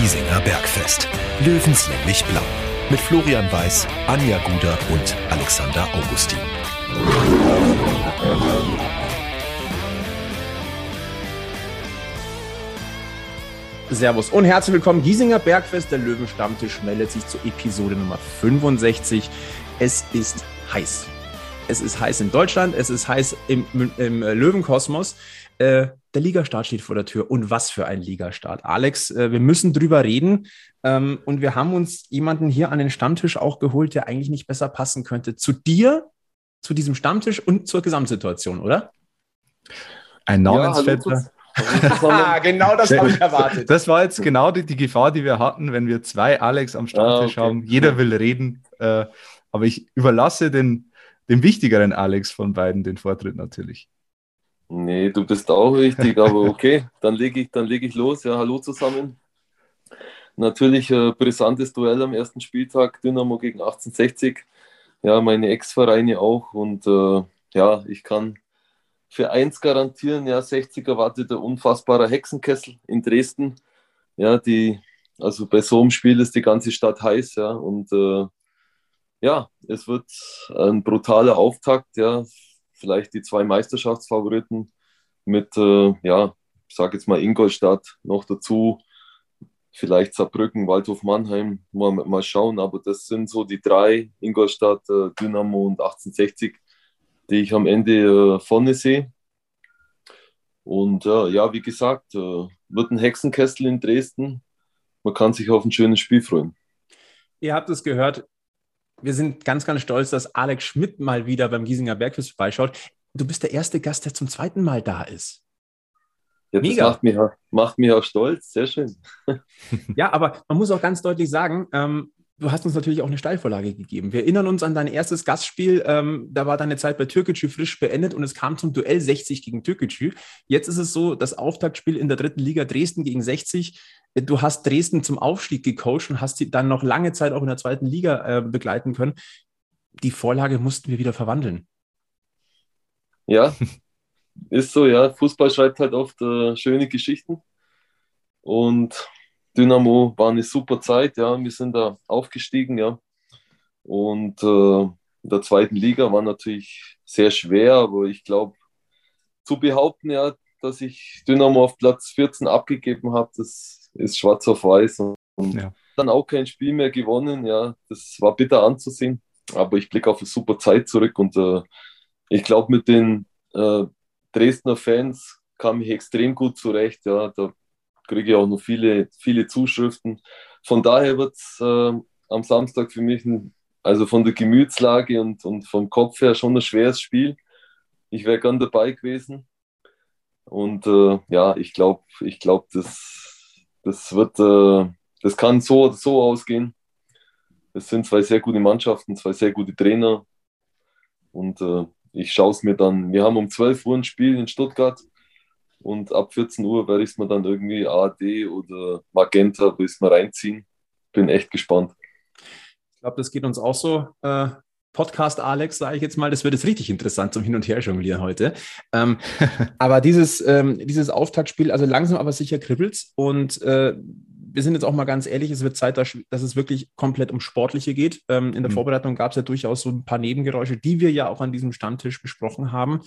Giesinger Bergfest. Löwenslänglich blau. Mit Florian Weiß, Anja Guder und Alexander Augustin. Servus und herzlich willkommen. Giesinger Bergfest, der Löwenstammtisch meldet sich zur Episode Nummer 65. Es ist heiß. Es ist heiß in Deutschland, es ist heiß im, im Löwenkosmos. Äh, der Ligastart steht vor der Tür. Und was für ein Ligastart. Alex, äh, wir müssen drüber reden. Ähm, und wir haben uns jemanden hier an den Stammtisch auch geholt, der eigentlich nicht besser passen könnte. Zu dir, zu diesem Stammtisch und zur Gesamtsituation, oder? Ein Namensvetter. Ja, genau das habe ich erwartet. Das war jetzt genau die, die, Gefahr, die wir hatten, wenn wir zwei Alex am Stammtisch ah, okay. haben. Jeder will reden, äh, aber ich überlasse den, dem wichtigeren Alex von beiden den Vortritt natürlich. Nee, du bist auch richtig, aber okay, dann lege ich, leg ich los. Ja, hallo zusammen. Natürlich äh, brisantes Duell am ersten Spieltag, Dynamo gegen 1860. Ja, meine Ex-Vereine auch und äh, ja, ich kann für eins garantieren, ja, 60 erwartet der unfassbare Hexenkessel in Dresden. Ja, die, also bei so einem Spiel ist die ganze Stadt heiß, ja, und äh, ja, es wird ein brutaler Auftakt, ja, vielleicht die zwei Meisterschaftsfavoriten mit, äh, ja, ich sage jetzt mal Ingolstadt noch dazu, vielleicht Saarbrücken, Waldhof Mannheim, mal, mal schauen, aber das sind so die drei, Ingolstadt, äh, Dynamo und 1860, die ich am Ende äh, vorne sehe. Und äh, ja, wie gesagt, äh, wird ein Hexenkessel in Dresden. Man kann sich auf ein schönes Spiel freuen. Ihr habt es gehört, wir sind ganz, ganz stolz, dass Alex Schmidt mal wieder beim Giesinger Bergfest vorbeischaut. Du bist der erste Gast, der zum zweiten Mal da ist. Ja, das Mega. Macht, mich, macht mich auch stolz, sehr schön. ja, aber man muss auch ganz deutlich sagen, ähm, du hast uns natürlich auch eine Steilvorlage gegeben. Wir erinnern uns an dein erstes Gastspiel. Ähm, da war deine Zeit bei Türkgücü frisch beendet und es kam zum Duell 60 gegen Türkgücü. Jetzt ist es so, das Auftaktspiel in der dritten Liga Dresden gegen 60. Du hast Dresden zum Aufstieg gecoacht und hast sie dann noch lange Zeit auch in der zweiten Liga äh, begleiten können. Die Vorlage mussten wir wieder verwandeln. Ja, ist so, ja. Fußball schreibt halt oft äh, schöne Geschichten. Und Dynamo war eine super Zeit, ja. Wir sind da aufgestiegen, ja. Und äh, in der zweiten Liga war natürlich sehr schwer, aber ich glaube, zu behaupten, ja, dass ich Dynamo auf Platz 14 abgegeben habe, das ist schwarz auf weiß und ja. dann auch kein Spiel mehr gewonnen. Ja, das war bitter anzusehen, aber ich blicke auf eine super Zeit zurück und äh, ich glaube, mit den äh, Dresdner Fans kam ich extrem gut zurecht. Ja, da kriege ich auch noch viele, viele Zuschriften. Von daher wird es äh, am Samstag für mich, ein, also von der Gemütslage und, und vom Kopf her schon ein schweres Spiel. Ich wäre gern dabei gewesen. Und äh, ja, ich glaube, ich glaube, das das wird, äh, das kann so oder so ausgehen. Es sind zwei sehr gute Mannschaften, zwei sehr gute Trainer. Und äh, ich schaue es mir dann. Wir haben um 12 Uhr ein Spiel in Stuttgart und ab 14 Uhr werde ich es mir dann irgendwie AD oder Magenta bis mal reinziehen. Bin echt gespannt. Ich glaube, das geht uns auch so. Äh, Podcast Alex, sage ich jetzt mal, das wird jetzt richtig interessant zum Hin- und Her jonglieren heute. Ähm, aber dieses, ähm, dieses Auftaktspiel, also langsam aber sicher kribbelt's und äh, wir sind jetzt auch mal ganz ehrlich, es wird Zeit, dass, dass es wirklich komplett um Sportliche geht. Ähm, in der mhm. Vorbereitung gab es ja durchaus so ein paar Nebengeräusche, die wir ja auch an diesem Stammtisch besprochen haben.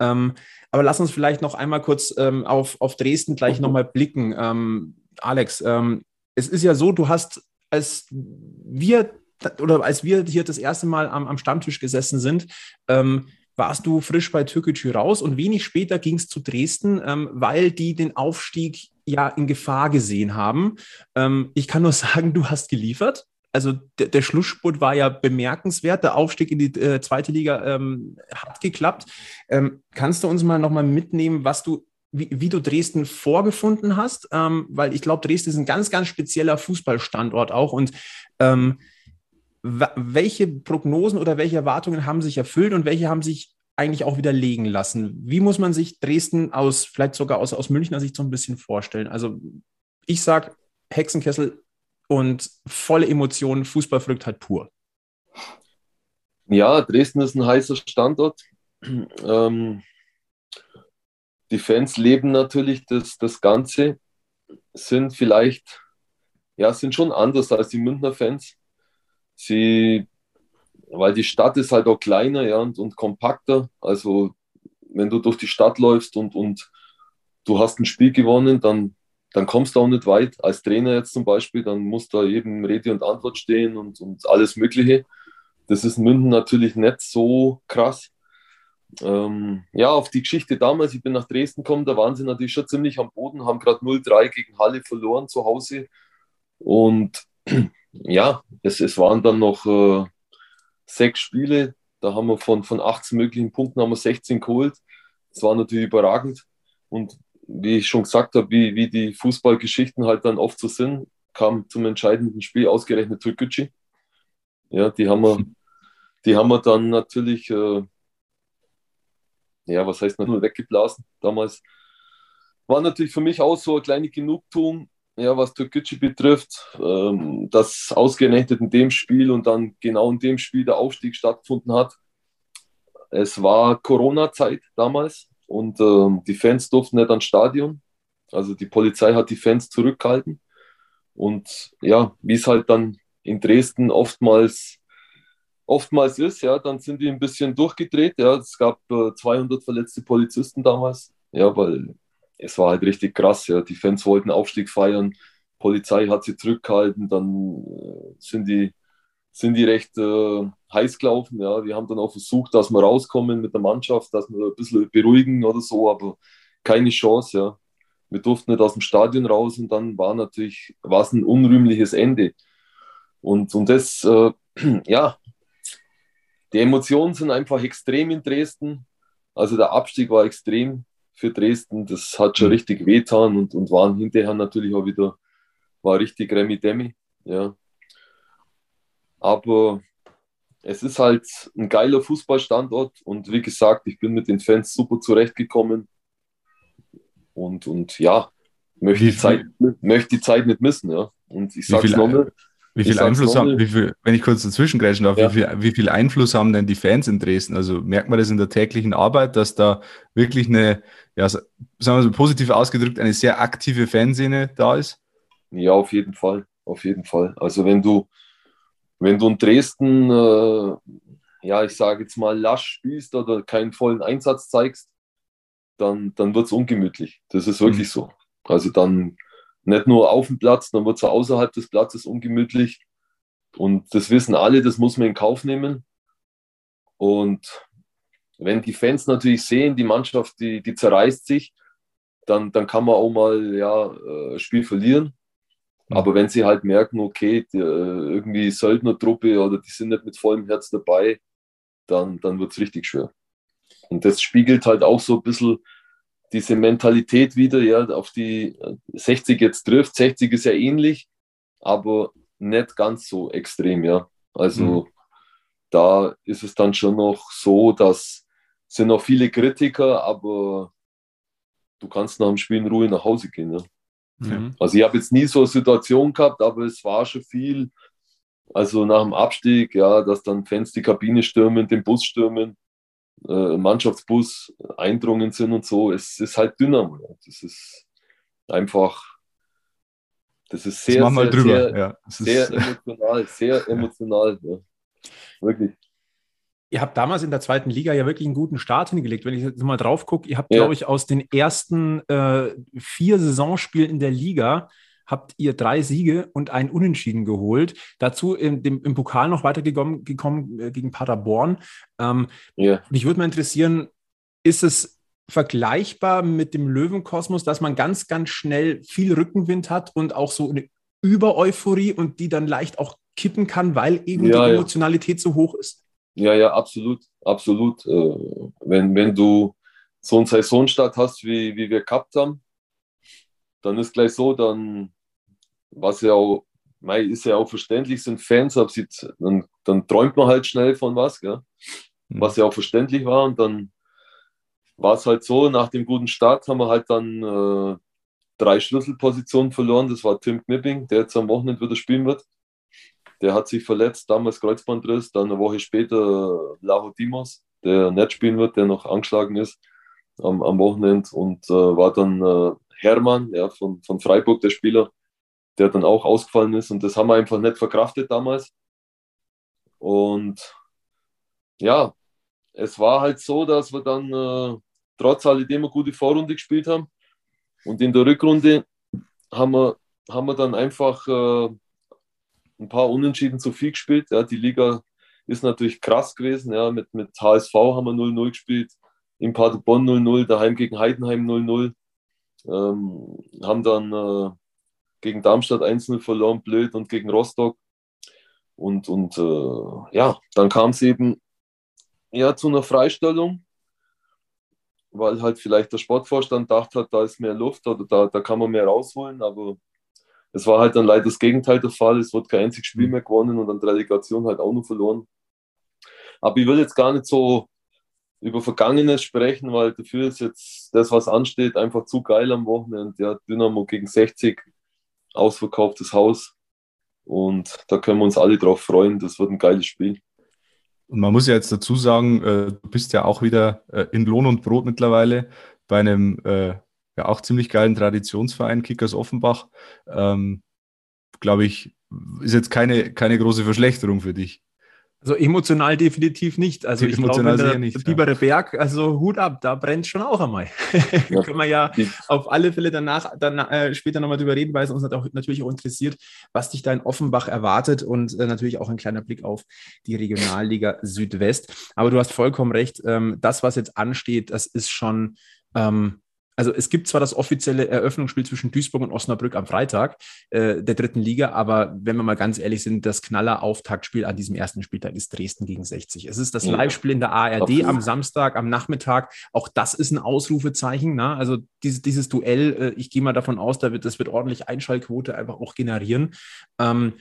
Ähm, aber lass uns vielleicht noch einmal kurz ähm, auf, auf Dresden gleich nochmal blicken. Ähm, Alex, ähm, es ist ja so, du hast, als wir oder als wir hier das erste Mal am, am Stammtisch gesessen sind, ähm, warst du frisch bei Türkgücü raus und wenig später ging es zu Dresden, ähm, weil die den Aufstieg ja in Gefahr gesehen haben. Ähm, ich kann nur sagen, du hast geliefert. Also der, der, Schlussspurt war ja bemerkenswert. Der Aufstieg in die äh, zweite Liga ähm, hat geklappt. Ähm, kannst du uns mal nochmal mitnehmen, was du wie, wie, du Dresden vorgefunden hast, ähm, weil ich glaube, Dresden ist ein ganz, ganz spezieller Fußballstandort auch und ähm, welche Prognosen oder welche Erwartungen haben sich erfüllt und welche haben sich eigentlich auch widerlegen lassen? Wie muss man sich Dresden aus, vielleicht sogar aus, aus Münchner Sicht so ein bisschen vorstellen? Also ich sage Hexenkessel und volle Emotionen, Fußballverrücktheit pur. Ja, Dresden ist ein heißer Standort. Ähm, die Fans leben natürlich das, das Ganze, sind vielleicht ja, sind schon anders als die Münchner Fans. Sie, weil die Stadt ist halt auch kleiner ja, und, und kompakter. Also wenn du durch die Stadt läufst und, und du hast ein Spiel gewonnen, dann, dann kommst du auch nicht weit. Als Trainer jetzt zum Beispiel, dann muss da jedem Rede und Antwort stehen und, und alles Mögliche. Das ist in München natürlich nicht so krass. Ähm, ja, auf die Geschichte damals, ich bin nach Dresden gekommen, da waren sie natürlich schon ziemlich am Boden, haben gerade 0-3 gegen Halle verloren zu Hause. Und ja, es, es waren dann noch äh, sechs Spiele, da haben wir von, von 18 möglichen Punkten haben wir 16 geholt. Das war natürlich überragend. Und wie ich schon gesagt habe, wie, wie die Fußballgeschichten halt dann oft so sind, kam zum entscheidenden Spiel ausgerechnet Türkgücü. Ja, die haben wir, die haben wir dann natürlich, äh, ja, was heißt nur weggeblasen damals. War natürlich für mich auch so eine kleine Genugtuung, ja, was Türkgücü betrifft, ähm, dass ausgerechnet in dem Spiel und dann genau in dem Spiel der Aufstieg stattgefunden hat. Es war Corona-Zeit damals und ähm, die Fans durften nicht ans Stadion. Also die Polizei hat die Fans zurückgehalten. Und ja, wie es halt dann in Dresden oftmals, oftmals ist, ja, dann sind die ein bisschen durchgedreht. Ja. Es gab äh, 200 verletzte Polizisten damals, ja, weil es war halt richtig krass. Ja. Die Fans wollten Aufstieg feiern, Polizei hat sie zurückgehalten, dann äh, sind, die, sind die recht äh, heiß gelaufen. Ja. Wir haben dann auch versucht, dass wir rauskommen mit der Mannschaft, dass wir ein bisschen beruhigen oder so, aber keine Chance. Ja. Wir durften nicht aus dem Stadion raus und dann war natürlich war es ein unrühmliches Ende. Und, und das, äh, ja, die Emotionen sind einfach extrem in Dresden. Also der Abstieg war extrem für Dresden. Das hat schon mhm. richtig wehtan und, und waren hinterher natürlich auch wieder, war richtig Remi-Demi. Ja. Aber es ist halt ein geiler Fußballstandort und wie gesagt, ich bin mit den Fans super zurechtgekommen. Und, und ja, möchte die, Zeit, möchte die Zeit nicht missen. Ja. Und ich sage es nochmal. Wie viel Einfluss haben, wie viel, wenn ich kurz dazwischen greifen darf, ja. wie, viel, wie viel Einfluss haben denn die Fans in Dresden? Also merkt man das in der täglichen Arbeit, dass da wirklich eine, ja, sagen wir so positiv ausgedrückt, eine sehr aktive Fanszene da ist? Ja, auf jeden Fall. Auf jeden Fall. Also wenn du, wenn du in Dresden, äh, ja, ich sage jetzt mal, lasch spielst oder keinen vollen Einsatz zeigst, dann, dann wird es ungemütlich. Das ist wirklich mhm. so. Also dann nicht nur auf dem Platz, dann wird es außerhalb des Platzes ungemütlich. Und das wissen alle, das muss man in Kauf nehmen. Und wenn die Fans natürlich sehen, die Mannschaft, die, die zerreißt sich, dann, dann kann man auch mal ja, äh, Spiel verlieren. Mhm. Aber wenn sie halt merken, okay, die, äh, irgendwie Söldnertruppe oder die sind nicht mit vollem Herz dabei, dann, dann wird es richtig schwer. Und das spiegelt halt auch so ein bisschen diese Mentalität wieder, ja, auf die 60 jetzt trifft. 60 ist ja ähnlich, aber nicht ganz so extrem, ja. Also mhm. da ist es dann schon noch so, dass sind noch viele Kritiker, aber du kannst nach dem Spiel in Ruhe nach Hause gehen. Ja. Mhm. Also ich habe jetzt nie so eine Situation gehabt, aber es war schon viel. Also nach dem Abstieg, ja, dass dann Fans die Kabine stürmen, den Bus stürmen äh, Mannschaftsbus eindrungen sind und so. Es ist halt Dynamo. Das ist einfach, das ist sehr, das sehr, drüber. sehr, ja. sehr emotional, sehr emotional. Ja. Wirklich. Ihr habt damals in der zweiten Liga ja wirklich einen guten Start hingelegt. Wenn ich jetzt mal drauf gucke, ihr habt, ja. glaube ich, aus den ersten äh, vier Saisonspielen in der Liga habt ihr drei Siege und ein Unentschieden geholt. Dazu im, dem, im Pokal noch weitergekommen gekommen, äh, gegen Paderborn. Ähm, yeah. Mich würde mal interessieren, ist es vergleichbar mit dem Löwenkosmos, dass man ganz, ganz schnell viel Rückenwind hat und auch so eine Über-Euphorie und die dann leicht auch kippen kann, weil eben ja, die Emotionalität ja. so hoch ist? Ja, ja, absolut, absolut. Äh, wenn, wenn du so einen Saisonstart hast, wie, wie wir gehabt haben, dann ist gleich so, dann was ja auch, mei, ist ja auch verständlich, sind Fans, aber sie, dann, dann träumt man halt schnell von was, gell? Mhm. was ja auch verständlich war. Und dann war es halt so, nach dem guten Start haben wir halt dann äh, drei Schlüsselpositionen verloren. Das war Tim Knipping, der jetzt am Wochenende wieder spielen wird. Der hat sich verletzt, damals Kreuzbandriss, dann eine Woche später Laho Dimos, der nicht spielen wird, der noch angeschlagen ist am, am Wochenende und äh, war dann äh, Hermann ja, von, von Freiburg, der Spieler, der dann auch ausgefallen ist. Und das haben wir einfach nicht verkraftet damals. Und ja, es war halt so, dass wir dann äh, trotz alledem eine gute Vorrunde gespielt haben. Und in der Rückrunde haben wir, haben wir dann einfach äh, ein paar Unentschieden zu viel gespielt. Ja, die Liga ist natürlich krass gewesen. Ja, mit, mit HSV haben wir 0-0 gespielt, in Paderborn 0-0, daheim gegen Heidenheim 0-0. Ähm, haben dann äh, gegen Darmstadt 1-0 verloren, blöd, und gegen Rostock. Und, und äh, ja, dann kam es eben ja, zu einer Freistellung, weil halt vielleicht der Sportvorstand dachte hat, da ist mehr Luft oder da, da kann man mehr rausholen, aber es war halt dann leider das Gegenteil der Fall. Es wurde kein einziges Spiel mhm. mehr gewonnen und an der Relegation halt auch nur verloren. Aber ich will jetzt gar nicht so über Vergangenes sprechen, weil dafür ist jetzt das, was ansteht, einfach zu geil am Wochenende. Ja, Dynamo gegen 60, ausverkauftes Haus. Und da können wir uns alle drauf freuen. Das wird ein geiles Spiel. Und man muss ja jetzt dazu sagen, äh, du bist ja auch wieder äh, in Lohn und Brot mittlerweile bei einem äh, ja auch ziemlich geilen Traditionsverein, Kickers Offenbach. Ähm, Glaube ich, ist jetzt keine, keine große Verschlechterung für dich. Also emotional definitiv nicht. Also ich emotional glaube, der nicht, Bibere ja. Berg, also Hut ab, da brennt schon auch einmal. Ja. Können wir ja auf alle Fälle danach, dann äh, später nochmal drüber reden, weil es uns auch, natürlich auch interessiert, was dich da in Offenbach erwartet und äh, natürlich auch ein kleiner Blick auf die Regionalliga Südwest. Aber du hast vollkommen recht, ähm, das, was jetzt ansteht, das ist schon ähm, also es gibt zwar das offizielle Eröffnungsspiel zwischen Duisburg und Osnabrück am Freitag äh, der dritten Liga, aber wenn wir mal ganz ehrlich sind, das Knaller-Auftaktspiel an diesem ersten Spieltag ist Dresden gegen 60. Es ist das ja. Live-Spiel in der ARD okay. am Samstag, am Nachmittag. Auch das ist ein Ausrufezeichen. Ne? Also dieses, dieses Duell, äh, ich gehe mal davon aus, da wird, das wird ordentlich Einschaltquote einfach auch generieren. Ähm,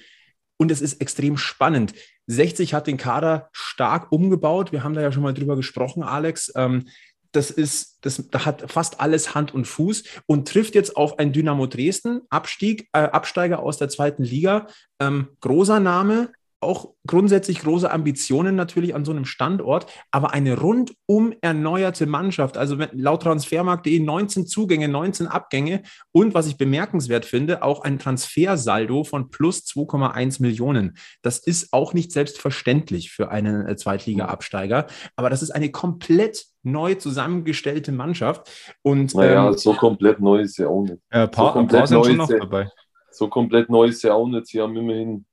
und es ist extrem spannend. 60 hat den Kader stark umgebaut. Wir haben da ja schon mal drüber gesprochen, Alex. Ähm, das ist, das, da hat fast alles Hand und Fuß und trifft jetzt auf ein Dynamo Dresden, Abstieg, äh, Absteiger aus der zweiten Liga. Ähm, großer Name, auch grundsätzlich große Ambitionen natürlich an so einem Standort, aber eine rundum erneuerte Mannschaft. Also laut Transfermarkt.de 19 Zugänge, 19 Abgänge und was ich bemerkenswert finde, auch ein Transfersaldo von plus 2,1 Millionen. Das ist auch nicht selbstverständlich für einen äh, Zweitliga-Absteiger, aber das ist eine komplett neu zusammengestellte Mannschaft. Und, naja, ähm, so komplett neu ist ja auch nicht. Äh, paar, so komplett paar sind schon noch dabei. So komplett neu ist ja auch nicht. Sie haben immerhin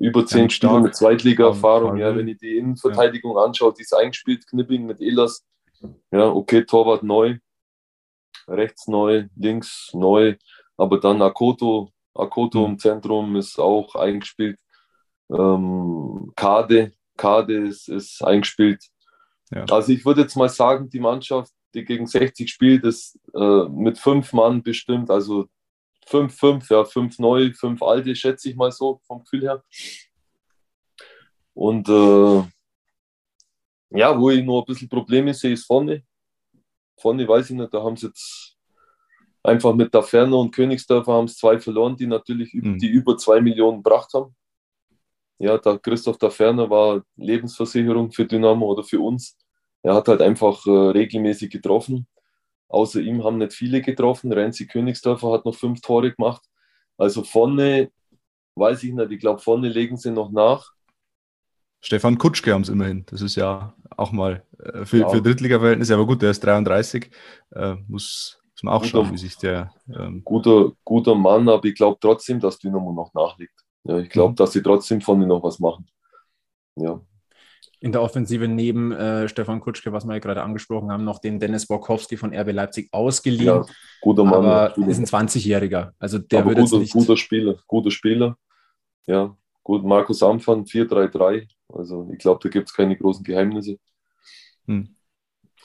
über zehn ja, Spiele mit Zweitliga-Erfahrung. Ja, wenn ich die Innenverteidigung ja. anschaue, die ist eingespielt, Knipping mit Elas. Ja, okay, Torwart neu, rechts neu, links neu, aber dann Akoto, Akoto mhm. im Zentrum ist auch eingespielt. Ähm, Kade, Kade ist, ist eingespielt. Ja. Also ich würde jetzt mal sagen, die Mannschaft, die gegen 60 spielt, ist äh, mit fünf Mann bestimmt, also fünf, fünf, ja, fünf neu, fünf alte, schätze ich mal so vom Gefühl her. Und äh, ja, wo ich nur ein bisschen Probleme sehe, ist vorne. Vorne weiß ich nicht, da haben sie jetzt einfach mit der Ferne und Königsdörfer haben es zwei verloren, die natürlich mhm. die über zwei Millionen gebracht haben. Ja, der Christoph der Ferner war Lebensversicherung für Dynamo oder für uns. Er hat halt einfach äh, regelmäßig getroffen. Außer ihm haben nicht viele getroffen. Renzi Königsdörfer hat noch fünf Tore gemacht. Also vorne, weiß ich nicht, ich glaube, vorne legen sie noch nach. Stefan Kutschke haben es immerhin. Das ist ja auch mal äh, für, ja. für Drittliga-Verhältnisse, aber gut, der ist 33. Äh, muss, muss man auch guter, schauen, wie sich der. Ähm guter, guter Mann, aber ich glaube trotzdem, dass Dynamo noch nachliegt. Ja, ich glaube, mhm. dass sie trotzdem vorne noch was machen. Ja in der Offensive neben äh, Stefan Kutschke, was wir ja gerade angesprochen haben, noch den Dennis Borkowski von RB Leipzig ausgeliehen. Ja, guter Mann. Aber ist ein 20-Jähriger. Also der aber guter, nicht... guter Spieler, guter Spieler. Ja, gut. Markus Amfan 4-3-3. Also ich glaube, da gibt es keine großen Geheimnisse. Hm.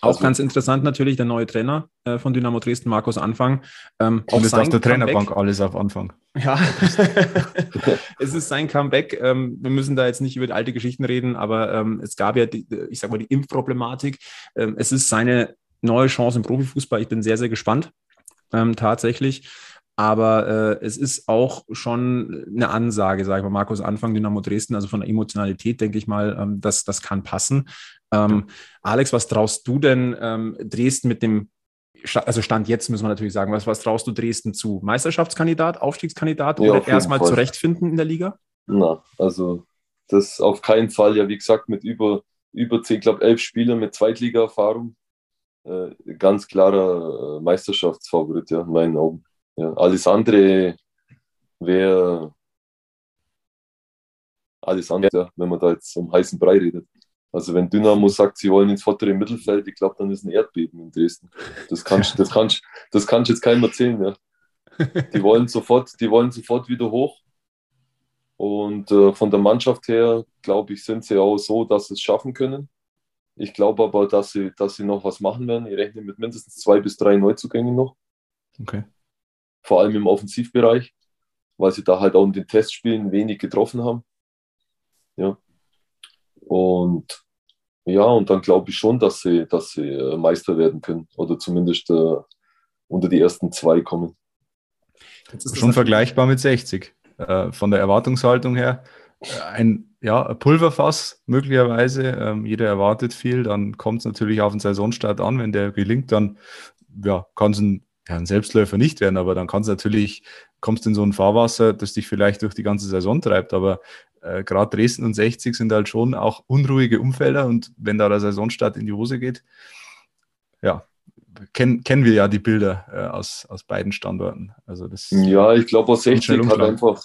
Auch also, ganz interessant natürlich der neue Trainer äh, von Dynamo Dresden, Markus Anfang. Ähm, Und ist aus der Trainerbank alles auf Anfang. Ja, es ist sein Comeback. Ähm, wir müssen da jetzt nicht über die alte Geschichten reden, aber ähm, es gab ja, die, ich sag mal, die Impfproblematik. Ähm, es ist seine neue Chance im Profifußball. Ich bin sehr, sehr gespannt, ähm, tatsächlich. Aber äh, es ist auch schon eine Ansage, sage ich mal, Markus Anfang, Dynamo Dresden, also von der Emotionalität denke ich mal, ähm, dass das kann passen. Ähm, Alex, was traust du denn ähm, Dresden mit dem also Stand jetzt müssen wir natürlich sagen, was, was traust du Dresden zu? Meisterschaftskandidat, Aufstiegskandidat ja, oder erstmal zurechtfinden in der Liga? Na, also das auf keinen Fall. Ja, wie gesagt, mit über, über 10, glaube elf Spielern mit Zweitliga-Erfahrung. Äh, ganz klarer äh, Meisterschaftsfavorit, ja, in meinen Augen. Ja, alles andere wäre alles andere, wenn man da jetzt um heißen Brei redet. Also wenn Dynamo sagt, sie wollen ins vordere Mittelfeld, ich glaube, dann ist ein Erdbeben in Dresden. Das kannst das kannst, das kannst jetzt keinem erzählen. Ja. Die wollen sofort, die wollen sofort wieder hoch. Und äh, von der Mannschaft her, glaube ich, sind sie auch so, dass sie es schaffen können. Ich glaube aber, dass sie, dass sie noch was machen werden. Ich rechne mit mindestens zwei bis drei Neuzugängen noch. Okay. Vor allem im Offensivbereich, weil sie da halt auch in den Testspielen wenig getroffen haben. Ja. Und ja, und dann glaube ich schon, dass sie, dass sie äh, Meister werden können oder zumindest äh, unter die ersten zwei kommen. schon vergleichbar mit 60 äh, von der Erwartungshaltung her. Äh, ein, ja, Pulverfass möglicherweise. Ähm, jeder erwartet viel. Dann kommt es natürlich auf den Saisonstart an. Wenn der gelingt, dann ja, kann es ein, ja, ein Selbstläufer nicht werden, aber dann kann es natürlich, kommst in so ein Fahrwasser, das dich vielleicht durch die ganze Saison treibt. Aber äh, gerade Dresden und 60 sind halt schon auch unruhige Umfelder und wenn da der Saisonstart in die Hose geht, ja, kennen, kennen wir ja die Bilder äh, aus, aus beiden Standorten. Also das ja, ich glaube, aus 60 hat einfach,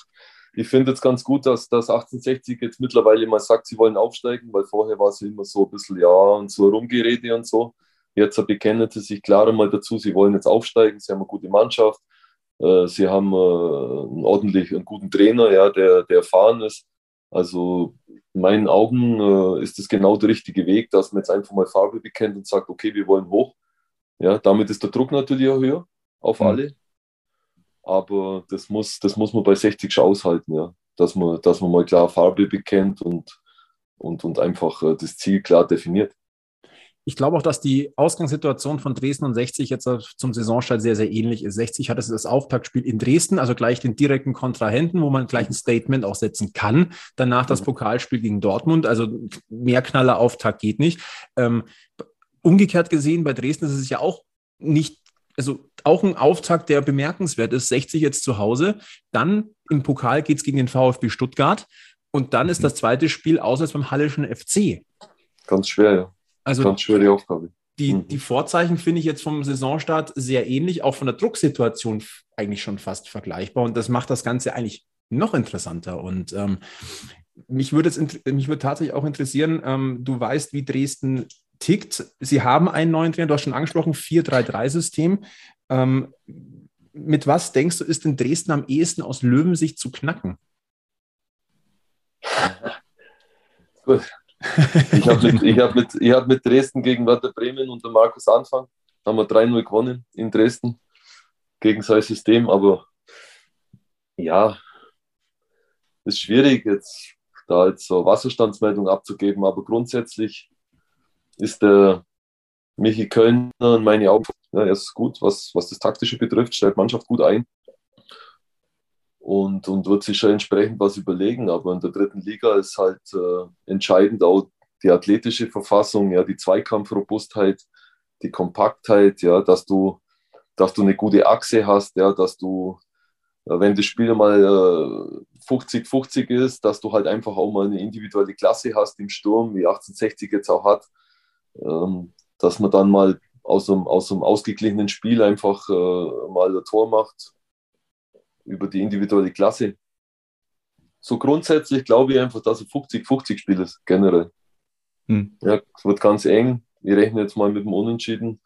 ich finde es ganz gut, dass das 1860 jetzt mittlerweile mal sagt, sie wollen aufsteigen, weil vorher war es immer so ein bisschen ja und so Rumgerede und so. Jetzt bekennen sie sich klar mal dazu, sie wollen jetzt aufsteigen, sie haben eine gute Mannschaft, äh, sie haben äh, einen ordentlich, einen guten Trainer, ja, der, der erfahren ist. Also in meinen Augen äh, ist es genau der richtige Weg, dass man jetzt einfach mal Farbe bekennt und sagt, okay, wir wollen hoch. Ja, damit ist der Druck natürlich auch höher auf mhm. alle. Aber das muss, das muss man bei 60 schon aushalten, ja. Dass man, dass man mal klar Farbe bekennt und, und, und einfach äh, das Ziel klar definiert ich glaube auch, dass die Ausgangssituation von Dresden und 60 jetzt zum Saisonstart sehr, sehr ähnlich ist. 60 hat das Auftaktspiel in Dresden, also gleich den direkten Kontrahenten, wo man gleich ein Statement auch setzen kann. Danach das mhm. Pokalspiel gegen Dortmund, also mehr knaller Auftakt geht nicht. Ähm, umgekehrt gesehen, bei Dresden ist es ja auch nicht, also auch ein Auftakt, der bemerkenswert ist. 60 jetzt zu Hause, dann im Pokal geht es gegen den VfB Stuttgart und dann ist mhm. das zweite Spiel auswärts beim Hallischen FC. Ganz schwer, ja. Also Ganz schwere Aufgabe. Die, mhm. die Vorzeichen finde ich jetzt vom Saisonstart sehr ähnlich, auch von der Drucksituation eigentlich schon fast vergleichbar. Und das macht das Ganze eigentlich noch interessanter. Und ähm, mich würde mich würde tatsächlich auch interessieren, ähm, du weißt, wie Dresden tickt. Sie haben einen neuen Trainer, du hast schon angesprochen, 4-3-3-System. Ähm, mit was denkst du, ist in Dresden am ehesten aus Löwensicht zu knacken? Gut, ich habe mit, hab mit, hab mit Dresden gegen Werder Bremen unter Markus Anfang, haben wir 3-0 gewonnen in Dresden gegen sein System, aber ja, ist schwierig jetzt da jetzt so Wasserstandsmeldung abzugeben, aber grundsätzlich ist der Michi Kölner in meine Augen, ja, er ist gut, was, was das Taktische betrifft, stellt Mannschaft gut ein und, und wird sich schon entsprechend was überlegen. Aber in der dritten Liga ist halt äh, entscheidend auch die athletische Verfassung, ja, die Zweikampfrobustheit, die Kompaktheit, ja, dass du, dass du eine gute Achse hast, ja, dass du, äh, wenn das Spiel mal 50-50 äh, ist, dass du halt einfach auch mal eine individuelle Klasse hast im Sturm, wie 1860 jetzt auch hat, ähm, dass man dann mal aus einem, aus einem ausgeglichenen Spiel einfach äh, mal ein Tor macht über die individuelle Klasse. So grundsätzlich glaube ich einfach, dass ein 50-50-Spiel ist, generell. Hm. Ja, es wird ganz eng. Ich rechne jetzt mal mit dem Unentschieden.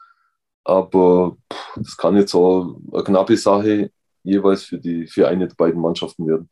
Aber pff, das kann jetzt auch eine knappe Sache jeweils für, die, für eine der beiden Mannschaften werden.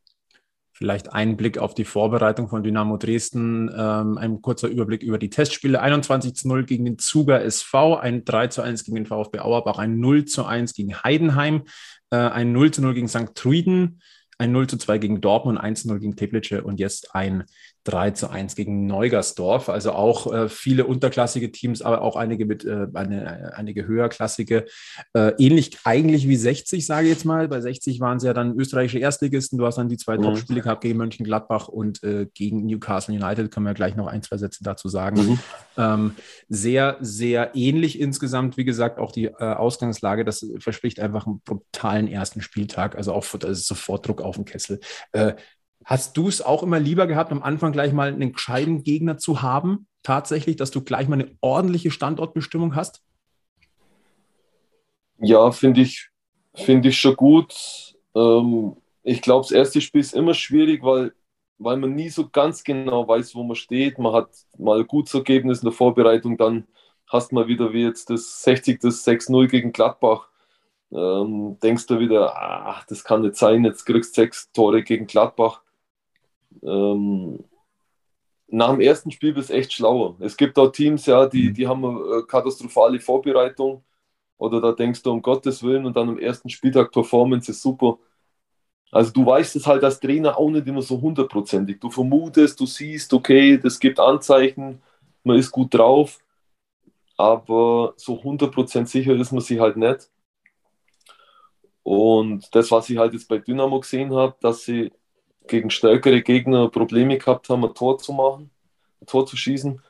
Vielleicht ein Blick auf die Vorbereitung von Dynamo Dresden, ähm, ein kurzer Überblick über die Testspiele. 21 zu 0 gegen den Zuger SV, ein 3 zu 1 gegen den VfB Auerbach, ein 0 zu 1 gegen Heidenheim, äh, ein 0 zu 0 gegen St. Truiden, ein 0 zu 2 gegen Dortmund, 1 zu 0 gegen Teplice und jetzt ein 3 zu 1 gegen Neugersdorf. Also auch äh, viele unterklassige Teams, aber auch einige mit äh, eine, einige höherklassige. Äh, ähnlich eigentlich wie 60, sage ich jetzt mal. Bei 60 waren sie ja dann österreichische Erstligisten. Du hast dann die zwei mhm. Topspiele gehabt gegen Mönchengladbach und äh, gegen Newcastle United. Können wir gleich noch ein, zwei Sätze dazu sagen. Mhm. Ähm, sehr, sehr ähnlich insgesamt. Wie gesagt, auch die äh, Ausgangslage, das verspricht einfach einen brutalen ersten Spieltag. Also auch das ist sofort Druck auf den Kessel. Hast du es auch immer lieber gehabt, am Anfang gleich mal einen gescheiten Gegner zu haben? Tatsächlich, dass du gleich mal eine ordentliche Standortbestimmung hast? Ja, finde ich, find ich schon gut. Ähm, ich glaube, das erste Spiel ist immer schwierig, weil, weil man nie so ganz genau weiß, wo man steht. Man hat mal ein gutes Ergebnis in der Vorbereitung, dann hast mal wieder wie jetzt das 60, das 6-0 gegen Gladbach. Ähm, denkst du wieder, ach, das kann nicht sein, jetzt kriegst du sechs Tore gegen Gladbach ähm, nach dem ersten Spiel bist du echt schlauer. Es gibt auch Teams, ja, die, mhm. die haben eine katastrophale Vorbereitung oder da denkst du um Gottes Willen und dann am ersten Spieltag Performance ist super. Also du weißt es halt als Trainer auch nicht immer so hundertprozentig. Du vermutest, du siehst, okay, das gibt Anzeichen, man ist gut drauf, aber so 100% sicher ist man sich halt nicht. Und das, was ich halt jetzt bei Dynamo gesehen habe, dass sie gegen stärkere Gegner Probleme gehabt haben, ein Tor zu machen, ein Tor zu schießen.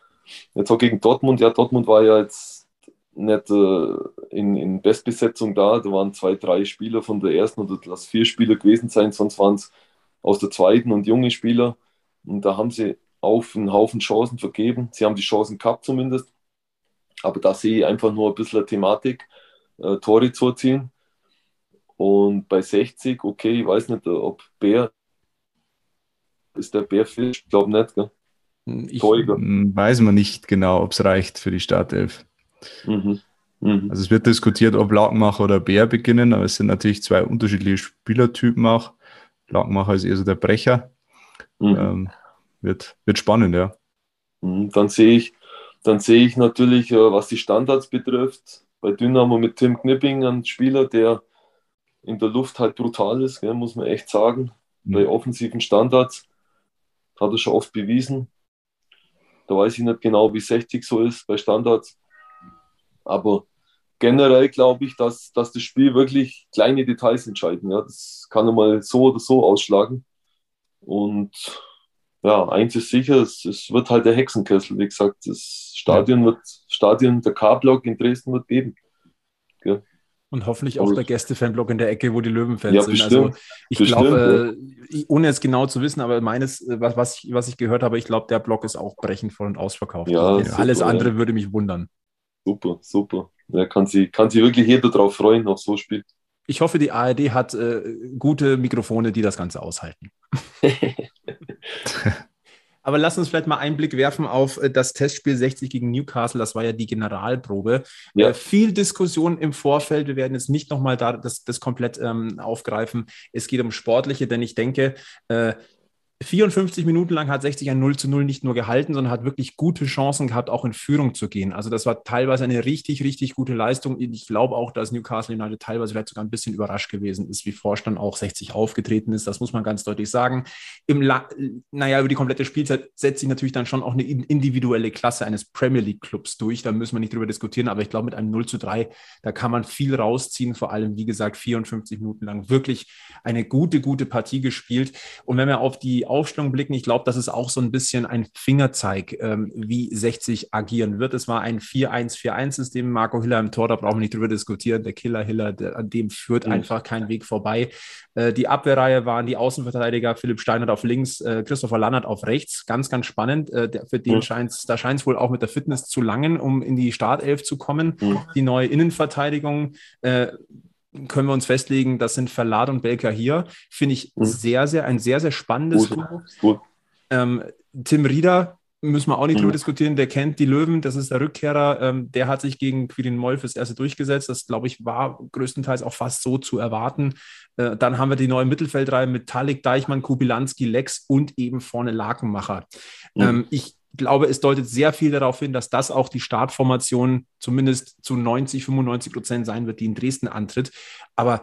Jetzt auch gegen Dortmund, ja, Dortmund war ja jetzt nicht äh, in, in Bestbesetzung da. Da waren zwei, drei Spieler von der ersten oder lass vier Spieler gewesen sein, sonst waren es aus der zweiten und junge Spieler. Und da haben sie auf einen Haufen Chancen vergeben. Sie haben die Chancen gehabt zumindest. Aber da sehe ich einfach nur ein bisschen eine Thematik, äh, Tore zu erzielen. Und bei 60, okay, ich weiß nicht, ob Bär ist der Bärfisch? Ich glaube nicht, gell? Ich weiß man nicht genau, ob es reicht für die Startelf. Mhm. Mhm. Also es wird diskutiert, ob Lakenmacher oder Bär beginnen, aber es sind natürlich zwei unterschiedliche Spielertypen auch. Lakenmacher ist eher so der Brecher. Mhm. Ähm, wird, wird spannend, ja. Mhm. Dann sehe ich, dann sehe ich natürlich, äh, was die Standards betrifft, bei Dynamo mit Tim Knipping einen Spieler, der in der Luft halt brutal ist, gell, muss man echt sagen, mhm. bei offensiven Standards. Hat er schon oft bewiesen. Da weiß ich nicht genau, wie 60 so ist bei Standards. Aber generell glaube ich, dass, dass das Spiel wirklich kleine Details entscheiden. Ja. Das kann einmal so oder so ausschlagen. Und ja, eins ist sicher, es, es wird halt der Hexenkessel. Wie gesagt, das Stadion wird, Stadion, der K-Block in Dresden wird beben. Ja. Und hoffentlich auch der Gäste-Fanblock in der Ecke, wo die Löwenfans ja, sind. Also ich glaube, äh, ohne es genau zu wissen, aber meines, äh, was, was, ich, was ich gehört habe, ich glaube, der Block ist auch brechend voll und ausverkauft. Ja, also, alles super, andere ja. würde mich wundern. Super, super. Ja, kann sich kann sie wirklich jeder darauf freuen, auf so ein Spiel. Ich hoffe, die ARD hat äh, gute Mikrofone, die das Ganze aushalten. Aber lass uns vielleicht mal einen Blick werfen auf äh, das Testspiel 60 gegen Newcastle. Das war ja die Generalprobe. Ja. Äh, viel Diskussion im Vorfeld. Wir werden jetzt nicht nochmal da das, das komplett ähm, aufgreifen. Es geht um Sportliche, denn ich denke, äh, 54 Minuten lang hat 60 ein 0 zu 0 nicht nur gehalten, sondern hat wirklich gute Chancen gehabt, auch in Führung zu gehen. Also das war teilweise eine richtig, richtig gute Leistung. Ich glaube auch, dass Newcastle United teilweise vielleicht sogar ein bisschen überrascht gewesen ist, wie Vorstand auch 60 aufgetreten ist. Das muss man ganz deutlich sagen. Im La naja, über die komplette Spielzeit setzt sich natürlich dann schon auch eine individuelle Klasse eines Premier League Clubs durch. Da müssen wir nicht drüber diskutieren, aber ich glaube, mit einem 0 zu 3, da kann man viel rausziehen. Vor allem, wie gesagt, 54 Minuten lang wirklich eine gute, gute Partie gespielt. Und wenn wir auf die Aufstellung blicken, ich glaube, das ist auch so ein bisschen ein Fingerzeig, ähm, wie 60 agieren wird. Es war ein 4-1-4-1-System. Marco Hiller im Tor, da brauchen wir nicht drüber diskutieren. Der Killer Hiller, der, an dem führt mhm. einfach kein Weg vorbei. Äh, die Abwehrreihe waren die Außenverteidiger Philipp Steinert auf links, äh, Christopher Lannert auf rechts. Ganz, ganz spannend. Äh, der, für den mhm. scheint da scheint es wohl auch mit der Fitness zu langen, um in die Startelf zu kommen. Mhm. Die neue Innenverteidigung äh, können wir uns festlegen, das sind Verlad und Belka hier. Finde ich mhm. sehr, sehr, ein sehr, sehr spannendes Gut. Ähm, Tim Rieder müssen wir auch nicht mhm. drüber diskutieren. Der kennt die Löwen, das ist der Rückkehrer. Ähm, der hat sich gegen Quirin Moll fürs erste durchgesetzt. Das, glaube ich, war größtenteils auch fast so zu erwarten. Äh, dann haben wir die neue Mittelfeldreihe mit Talik, Deichmann, Kubilanski, Lex und eben vorne Lakenmacher. Mhm. Ähm, ich glaube, es deutet sehr viel darauf hin, dass das auch die Startformation zumindest zu 90, 95 Prozent sein wird, die in Dresden antritt. Aber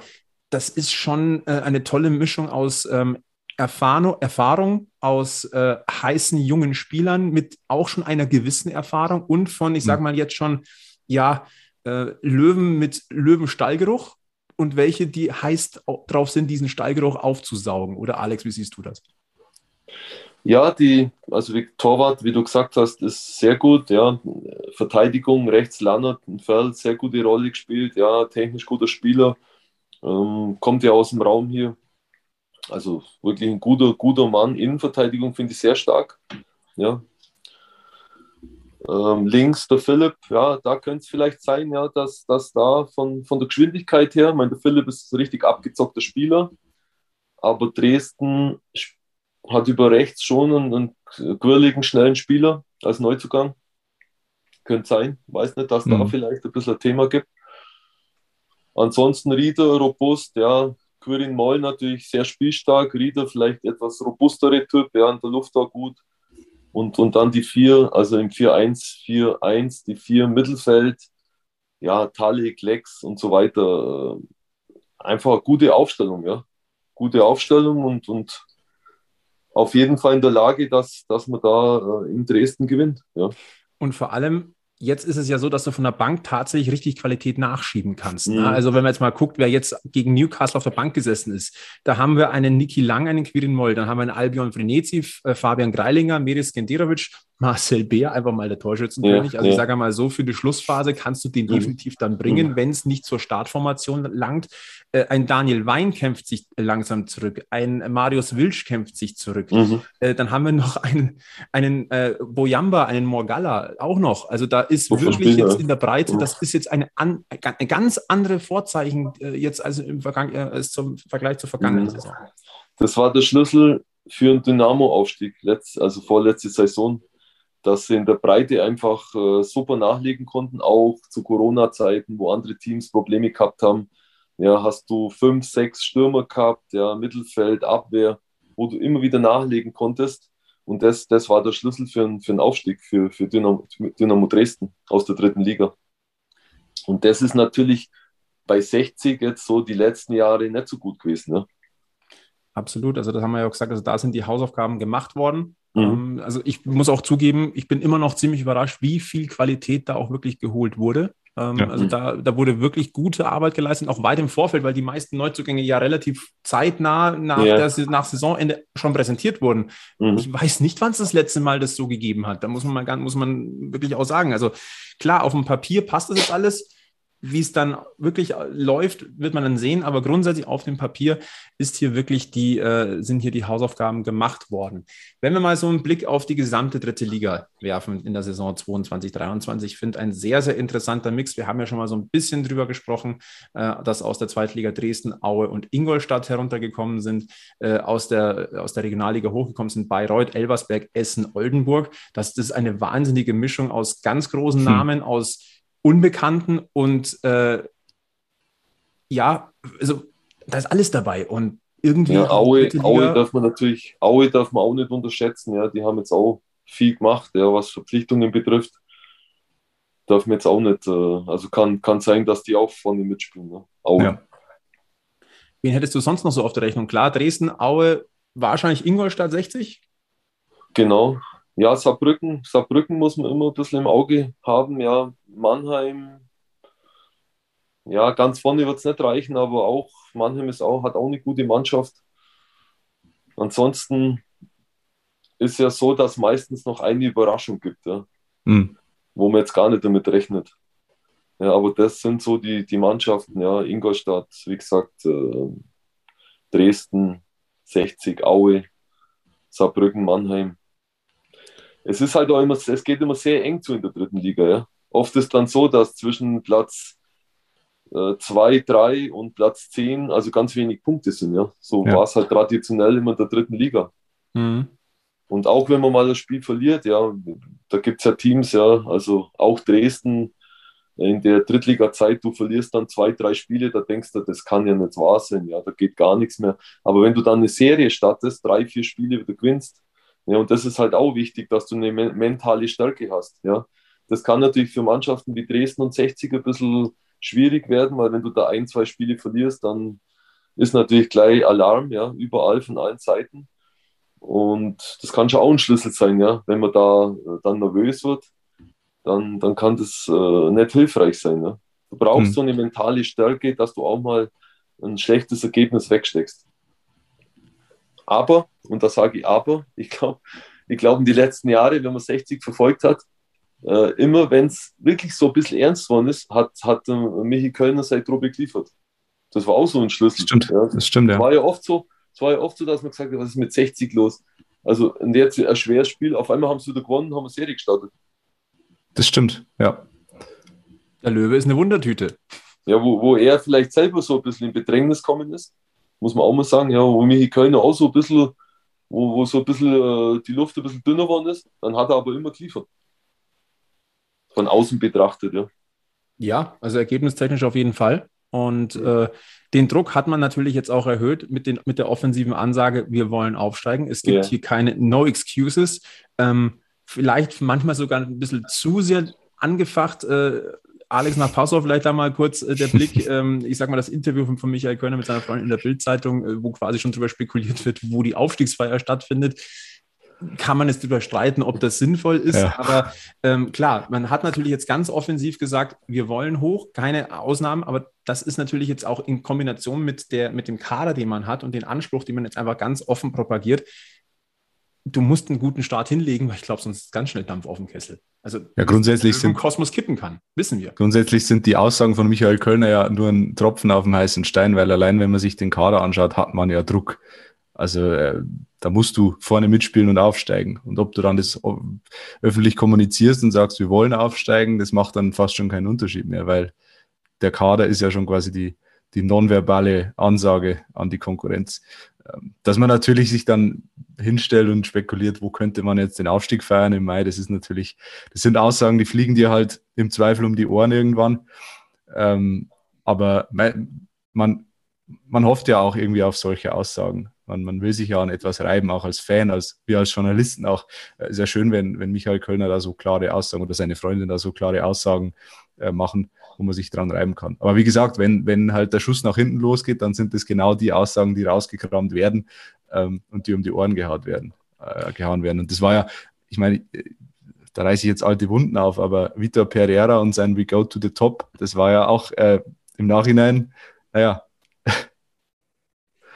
das ist schon äh, eine tolle Mischung aus ähm, Erfahrung, Erfahrung aus äh, heißen jungen Spielern mit auch schon einer gewissen Erfahrung und von, ich sage mhm. mal jetzt schon, ja, äh, Löwen mit Löwenstallgeruch und welche, die heiß drauf sind, diesen Stallgeruch aufzusaugen. Oder Alex, wie siehst du das? Ja, die, also wie Torwart, wie du gesagt hast, ist sehr gut. Ja, Verteidigung rechts Lannert, ein Feld, sehr gute Rolle gespielt. Ja, technisch guter Spieler, ähm, kommt ja aus dem Raum hier. Also wirklich ein guter, guter Mann. Innenverteidigung finde ich sehr stark. Ja. Ähm, links der Philipp, ja, da könnte es vielleicht sein, ja, dass, dass da von, von der Geschwindigkeit her, ich meine, der Philipp ist ein richtig abgezockter Spieler, aber Dresden hat über rechts schon einen, einen quirligen, schnellen Spieler als Neuzugang. Könnte sein, weiß nicht, dass mhm. da vielleicht ein bisschen ein Thema gibt. Ansonsten Rieder robust, ja, Quirin Moll natürlich sehr spielstark, Rieder vielleicht etwas robustere Typ, ja, in der Luft auch gut. Und, und dann die vier, also im 4-1, 4-1, die vier im Mittelfeld, ja, Talik, Lex und so weiter. Einfach eine gute Aufstellung, ja. Gute Aufstellung und, und auf jeden Fall in der Lage, dass, dass man da äh, in Dresden gewinnt. Ja. Und vor allem jetzt ist es ja so, dass du von der Bank tatsächlich richtig Qualität nachschieben kannst. Ne? Mhm. Ne? Also wenn man jetzt mal guckt, wer jetzt gegen Newcastle auf der Bank gesessen ist, da haben wir einen Niki Lang, einen Quirin Moll, dann haben wir einen Albion Vrenezi, äh, Fabian Greilinger, Meris Genderovic, Marcel Beer, einfach mal der Torschützenkönig. Ja, also ja. ich sage mal so, für die Schlussphase kannst du den mhm. definitiv dann bringen, mhm. wenn es nicht zur Startformation langt. Äh, ein Daniel Wein kämpft sich langsam zurück, ein Marius Wilsch kämpft sich zurück. Mhm. Äh, dann haben wir noch einen, einen äh, Boyamba, einen Morgalla auch noch. Also da ist Wovon wirklich jetzt in der Breite, das ist jetzt eine, an, eine ganz andere Vorzeichen äh, jetzt also im Vergang äh, zum Vergleich zur vergangenen mhm. Saison. Das war der Schlüssel für einen Dynamo-Aufstieg, also vorletzte Saison dass sie in der Breite einfach äh, super nachlegen konnten, auch zu Corona-Zeiten, wo andere Teams Probleme gehabt haben. Ja, hast du fünf, sechs Stürmer gehabt, ja, Mittelfeld, Abwehr, wo du immer wieder nachlegen konntest. Und das, das war der Schlüssel für, einen, für einen Aufstieg für, für Dynamo, Dynamo Dresden aus der dritten Liga. Und das ist natürlich bei 60 jetzt so die letzten Jahre nicht so gut gewesen. Ne? Absolut, also das haben wir ja auch gesagt, also da sind die Hausaufgaben gemacht worden. Mhm. Ähm, also ich muss auch zugeben, ich bin immer noch ziemlich überrascht, wie viel Qualität da auch wirklich geholt wurde. Ähm, ja. Also da, da wurde wirklich gute Arbeit geleistet, auch weit im Vorfeld, weil die meisten Neuzugänge ja relativ zeitnah nach, ja. der, nach Saisonende schon präsentiert wurden. Mhm. Ich weiß nicht, wann es das letzte Mal das so gegeben hat. Da muss man, mal, muss man wirklich auch sagen. Also klar, auf dem Papier passt das jetzt alles wie es dann wirklich läuft, wird man dann sehen. Aber grundsätzlich auf dem Papier ist hier wirklich die, äh, sind hier die Hausaufgaben gemacht worden. Wenn wir mal so einen Blick auf die gesamte dritte Liga werfen in der Saison 22, 23, finde ein sehr, sehr interessanter Mix. Wir haben ja schon mal so ein bisschen drüber gesprochen, äh, dass aus der Zweitliga Dresden, Aue und Ingolstadt heruntergekommen sind, äh, aus, der, aus der Regionalliga hochgekommen sind Bayreuth, Elversberg, Essen, Oldenburg. Das, das ist eine wahnsinnige Mischung aus ganz großen hm. Namen, hm. aus Unbekannten und äh, ja, also da ist alles dabei und irgendwie. Ja, Aue, Aue darf man natürlich, Aue darf man auch nicht unterschätzen, ja, die haben jetzt auch viel gemacht, ja, was Verpflichtungen betrifft. Darf man jetzt auch nicht, äh, also kann, kann sein, dass die auch vorne mitspielen. Ne? Aue. Ja. Wen hättest du sonst noch so auf der Rechnung? Klar, Dresden, Aue, wahrscheinlich Ingolstadt 60? Genau, ja, Saarbrücken, Saarbrücken muss man immer ein bisschen im Auge haben. Ja, Mannheim, ja, ganz vorne wird es nicht reichen, aber auch Mannheim ist auch, hat auch eine gute Mannschaft. Ansonsten ist ja so, dass meistens noch eine Überraschung gibt, ja, mhm. wo man jetzt gar nicht damit rechnet. Ja, aber das sind so die, die Mannschaften, ja, Ingolstadt, wie gesagt, äh, Dresden, 60, Aue, Saarbrücken, Mannheim es ist halt auch immer, es geht immer sehr eng zu in der dritten Liga. Ja. Oft ist dann so, dass zwischen Platz 2, äh, 3 und Platz 10 also ganz wenig Punkte sind. Ja. So ja. war es halt traditionell immer in der dritten Liga. Mhm. Und auch wenn man mal das Spiel verliert, ja, da gibt es ja Teams, ja, also auch Dresden in der Drittliga-Zeit, du verlierst dann zwei, drei Spiele, da denkst du, das kann ja nicht wahr sein, ja, da geht gar nichts mehr. Aber wenn du dann eine Serie startest, drei, vier Spiele wieder gewinnst, ja, und das ist halt auch wichtig, dass du eine mentale Stärke hast. Ja. Das kann natürlich für Mannschaften wie Dresden und 60 ein bisschen schwierig werden, weil wenn du da ein, zwei Spiele verlierst, dann ist natürlich gleich Alarm, ja, überall von allen Seiten. Und das kann schon auch ein Schlüssel sein, ja. Wenn man da äh, dann nervös wird, dann, dann kann das äh, nicht hilfreich sein. Ja? Du brauchst hm. so eine mentale Stärke, dass du auch mal ein schlechtes Ergebnis wegsteckst. Aber, und da sage ich aber, ich glaube, ich glaube, in die letzten Jahre, wenn man 60 verfolgt hat, äh, immer wenn es wirklich so ein bisschen ernst geworden ist, hat, hat äh, Michi Kölner seine Truppe geliefert. Das war auch so ein Schlüssel. Stimmt, ja. das stimmt, ja. War ja oft so, es war ja oft so, dass man gesagt hat, was ist mit 60 los? Also, und jetzt ein schweres Spiel, auf einmal haben sie wieder gewonnen, haben eine Serie gestartet. Das stimmt, ja. Der Löwe ist eine Wundertüte. Ja, wo, wo er vielleicht selber so ein bisschen in Bedrängnis gekommen ist, muss man auch mal sagen, ja, wo Michi Kölner auch so ein bisschen, wo, wo so ein bisschen äh, die Luft ein bisschen dünner geworden ist, dann hat er aber immer geliefert. Von außen betrachtet, ja. Ja, also ergebnistechnisch auf jeden Fall. Und äh, den Druck hat man natürlich jetzt auch erhöht mit, den, mit der offensiven Ansage, wir wollen aufsteigen. Es gibt ja. hier keine No Excuses. Ähm, vielleicht manchmal sogar ein bisschen zu sehr angefacht. Äh, Alex nach Passau vielleicht da mal kurz äh, der Blick. ähm, ich sag mal, das Interview von, von Michael Körner mit seiner Freundin in der Bildzeitung, äh, wo quasi schon darüber spekuliert wird, wo die Aufstiegsfeier stattfindet kann man es überstreiten, ob das sinnvoll ist. Ja. Aber ähm, klar, man hat natürlich jetzt ganz offensiv gesagt, wir wollen hoch, keine Ausnahmen, aber das ist natürlich jetzt auch in Kombination mit, der, mit dem Kader, den man hat und den Anspruch, den man jetzt einfach ganz offen propagiert. Du musst einen guten Start hinlegen, weil ich glaube, sonst ist ganz schnell Dampf auf dem Kessel. Also ja, grundsätzlich sind Kosmos kippen kann, wissen wir. Grundsätzlich sind die Aussagen von Michael Kölner ja nur ein Tropfen auf dem heißen Stein, weil allein wenn man sich den Kader anschaut, hat man ja Druck. Also äh, da musst du vorne mitspielen und aufsteigen. Und ob du dann das öffentlich kommunizierst und sagst, wir wollen aufsteigen, das macht dann fast schon keinen Unterschied mehr, weil der Kader ist ja schon quasi die, die nonverbale Ansage an die Konkurrenz. Ähm, dass man natürlich sich dann hinstellt und spekuliert, wo könnte man jetzt den Aufstieg feiern im Mai, das ist natürlich, das sind Aussagen, die fliegen dir halt im Zweifel um die Ohren irgendwann. Ähm, aber man, man hofft ja auch irgendwie auf solche Aussagen. Man, man will sich ja an etwas reiben, auch als Fan, als wir als Journalisten auch. Äh, sehr schön, wenn, wenn Michael Kölner da so klare Aussagen oder seine Freundin da so klare Aussagen äh, machen, wo man sich dran reiben kann. Aber wie gesagt, wenn, wenn halt der Schuss nach hinten losgeht, dann sind das genau die Aussagen, die rausgekramt werden ähm, und die um die Ohren gehauen werden, äh, gehauen werden. Und das war ja, ich meine, äh, da reiße ich jetzt alte Wunden auf, aber Vitor Pereira und sein We Go to the Top, das war ja auch äh, im Nachhinein, naja,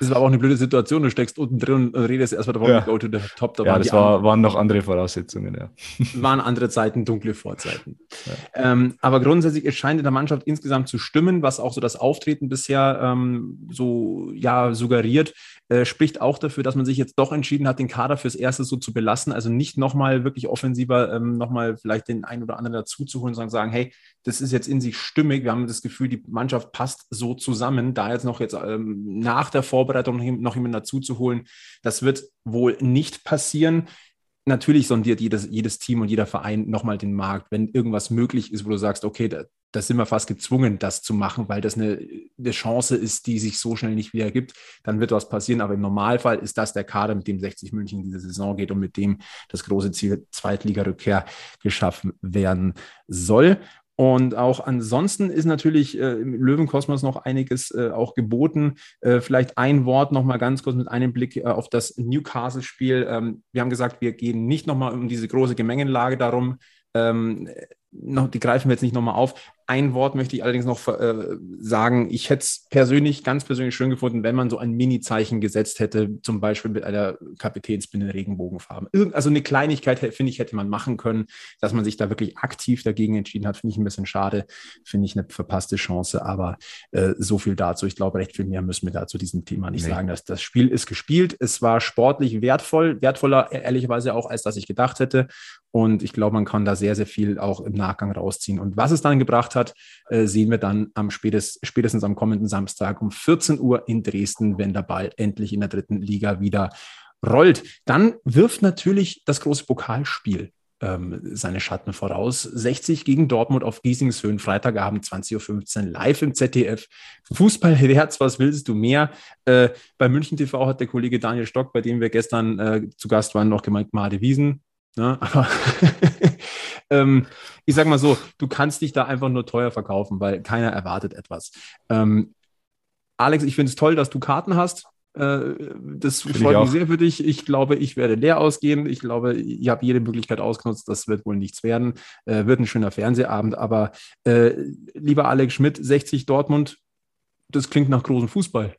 das war aber auch eine blöde Situation. Du steckst unten drin und redest erstmal davon, ja. go to the top. Da ja, das war, waren noch andere Voraussetzungen, ja. Waren andere Zeiten, dunkle Vorzeiten. Ja. Ähm, aber grundsätzlich, es scheint in der Mannschaft insgesamt zu stimmen, was auch so das Auftreten bisher ähm, so ja, suggeriert. Äh, spricht auch dafür, dass man sich jetzt doch entschieden hat, den Kader fürs Erste so zu belassen. Also nicht nochmal wirklich offensiver, ähm, nochmal vielleicht den einen oder anderen dazu zu holen, sondern sagen, hey, das ist jetzt in sich stimmig. Wir haben das Gefühl, die Mannschaft passt so zusammen. Da jetzt noch jetzt ähm, nach der Vorbereitung noch jemanden dazu zu holen, das wird wohl nicht passieren natürlich sondiert jedes, jedes Team und jeder Verein nochmal den Markt, wenn irgendwas möglich ist, wo du sagst, okay, da, da sind wir fast gezwungen, das zu machen, weil das eine, eine Chance ist, die sich so schnell nicht wieder gibt, dann wird was passieren. Aber im Normalfall ist das der Kader, mit dem 60 München in diese Saison geht und mit dem das große Ziel Zweitligarückkehr geschaffen werden soll. Und auch ansonsten ist natürlich äh, im Löwenkosmos noch einiges äh, auch geboten. Äh, vielleicht ein Wort noch mal ganz kurz mit einem Blick äh, auf das Newcastle-Spiel. Ähm, wir haben gesagt, wir gehen nicht noch mal um diese große Gemengenlage darum. Ähm, noch, die greifen wir jetzt nicht nochmal auf. Ein Wort möchte ich allerdings noch äh, sagen. Ich hätte es persönlich, ganz persönlich schön gefunden, wenn man so ein Mini-Zeichen gesetzt hätte, zum Beispiel mit einer Kapitänsbinde Regenbogenfarben. Also eine Kleinigkeit, finde ich, hätte man machen können, dass man sich da wirklich aktiv dagegen entschieden hat. Finde ich ein bisschen schade. Finde ich eine verpasste Chance. Aber äh, so viel dazu. Ich glaube, recht viel mehr müssen wir da zu diesem Thema nicht nee. sagen. Dass das Spiel ist gespielt. Es war sportlich wertvoll, wertvoller ehrlicherweise auch, als dass ich gedacht hätte. Und ich glaube, man kann da sehr, sehr viel auch im Nachgang rausziehen. Und was es dann gebracht hat, äh, sehen wir dann am spätestens, spätestens am kommenden Samstag um 14 Uhr in Dresden, wenn der Ball endlich in der dritten Liga wieder rollt. Dann wirft natürlich das große Pokalspiel ähm, seine Schatten voraus. 60 gegen Dortmund auf Giesingshöhen, Freitagabend 20.15 Uhr live im ZDF. Fußballherz, was willst du mehr? Äh, bei München TV hat der Kollege Daniel Stock, bei dem wir gestern äh, zu Gast waren, noch gemeint, Made Wiesen. Ne? Aber ähm, ich sag mal so, du kannst dich da einfach nur teuer verkaufen, weil keiner erwartet etwas. Ähm, Alex, ich finde es toll, dass du Karten hast. Äh, das Find freut mich sehr für dich. Ich glaube, ich werde leer ausgehen. Ich glaube, ihr habt jede Möglichkeit ausgenutzt. Das wird wohl nichts werden. Äh, wird ein schöner Fernsehabend. Aber äh, lieber Alex Schmidt, 60 Dortmund, das klingt nach großem Fußball.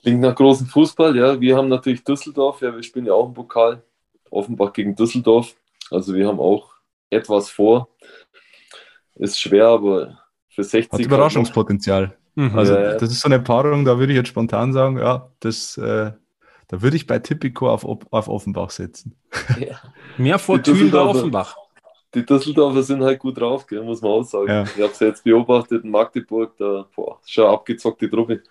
Klingt nach großem Fußball, ja. Wir haben natürlich Düsseldorf. Ja, wir spielen ja auch im Pokal. Offenbach gegen Düsseldorf. Also wir haben auch etwas vor. Ist schwer, aber für 60. Hat Überraschungspotenzial. Mhm. Also das ist so eine Paarung, da würde ich jetzt spontan sagen, ja, das, äh, da würde ich bei Tipico auf, auf Offenbach setzen. Ja. Mehr Fortune bei Offenbach. Die Düsseldorfer sind halt gut drauf, gell, muss man auch sagen. Ja. Ich habe sie jetzt beobachtet in Magdeburg, da boah, schon abgezockte Truppe.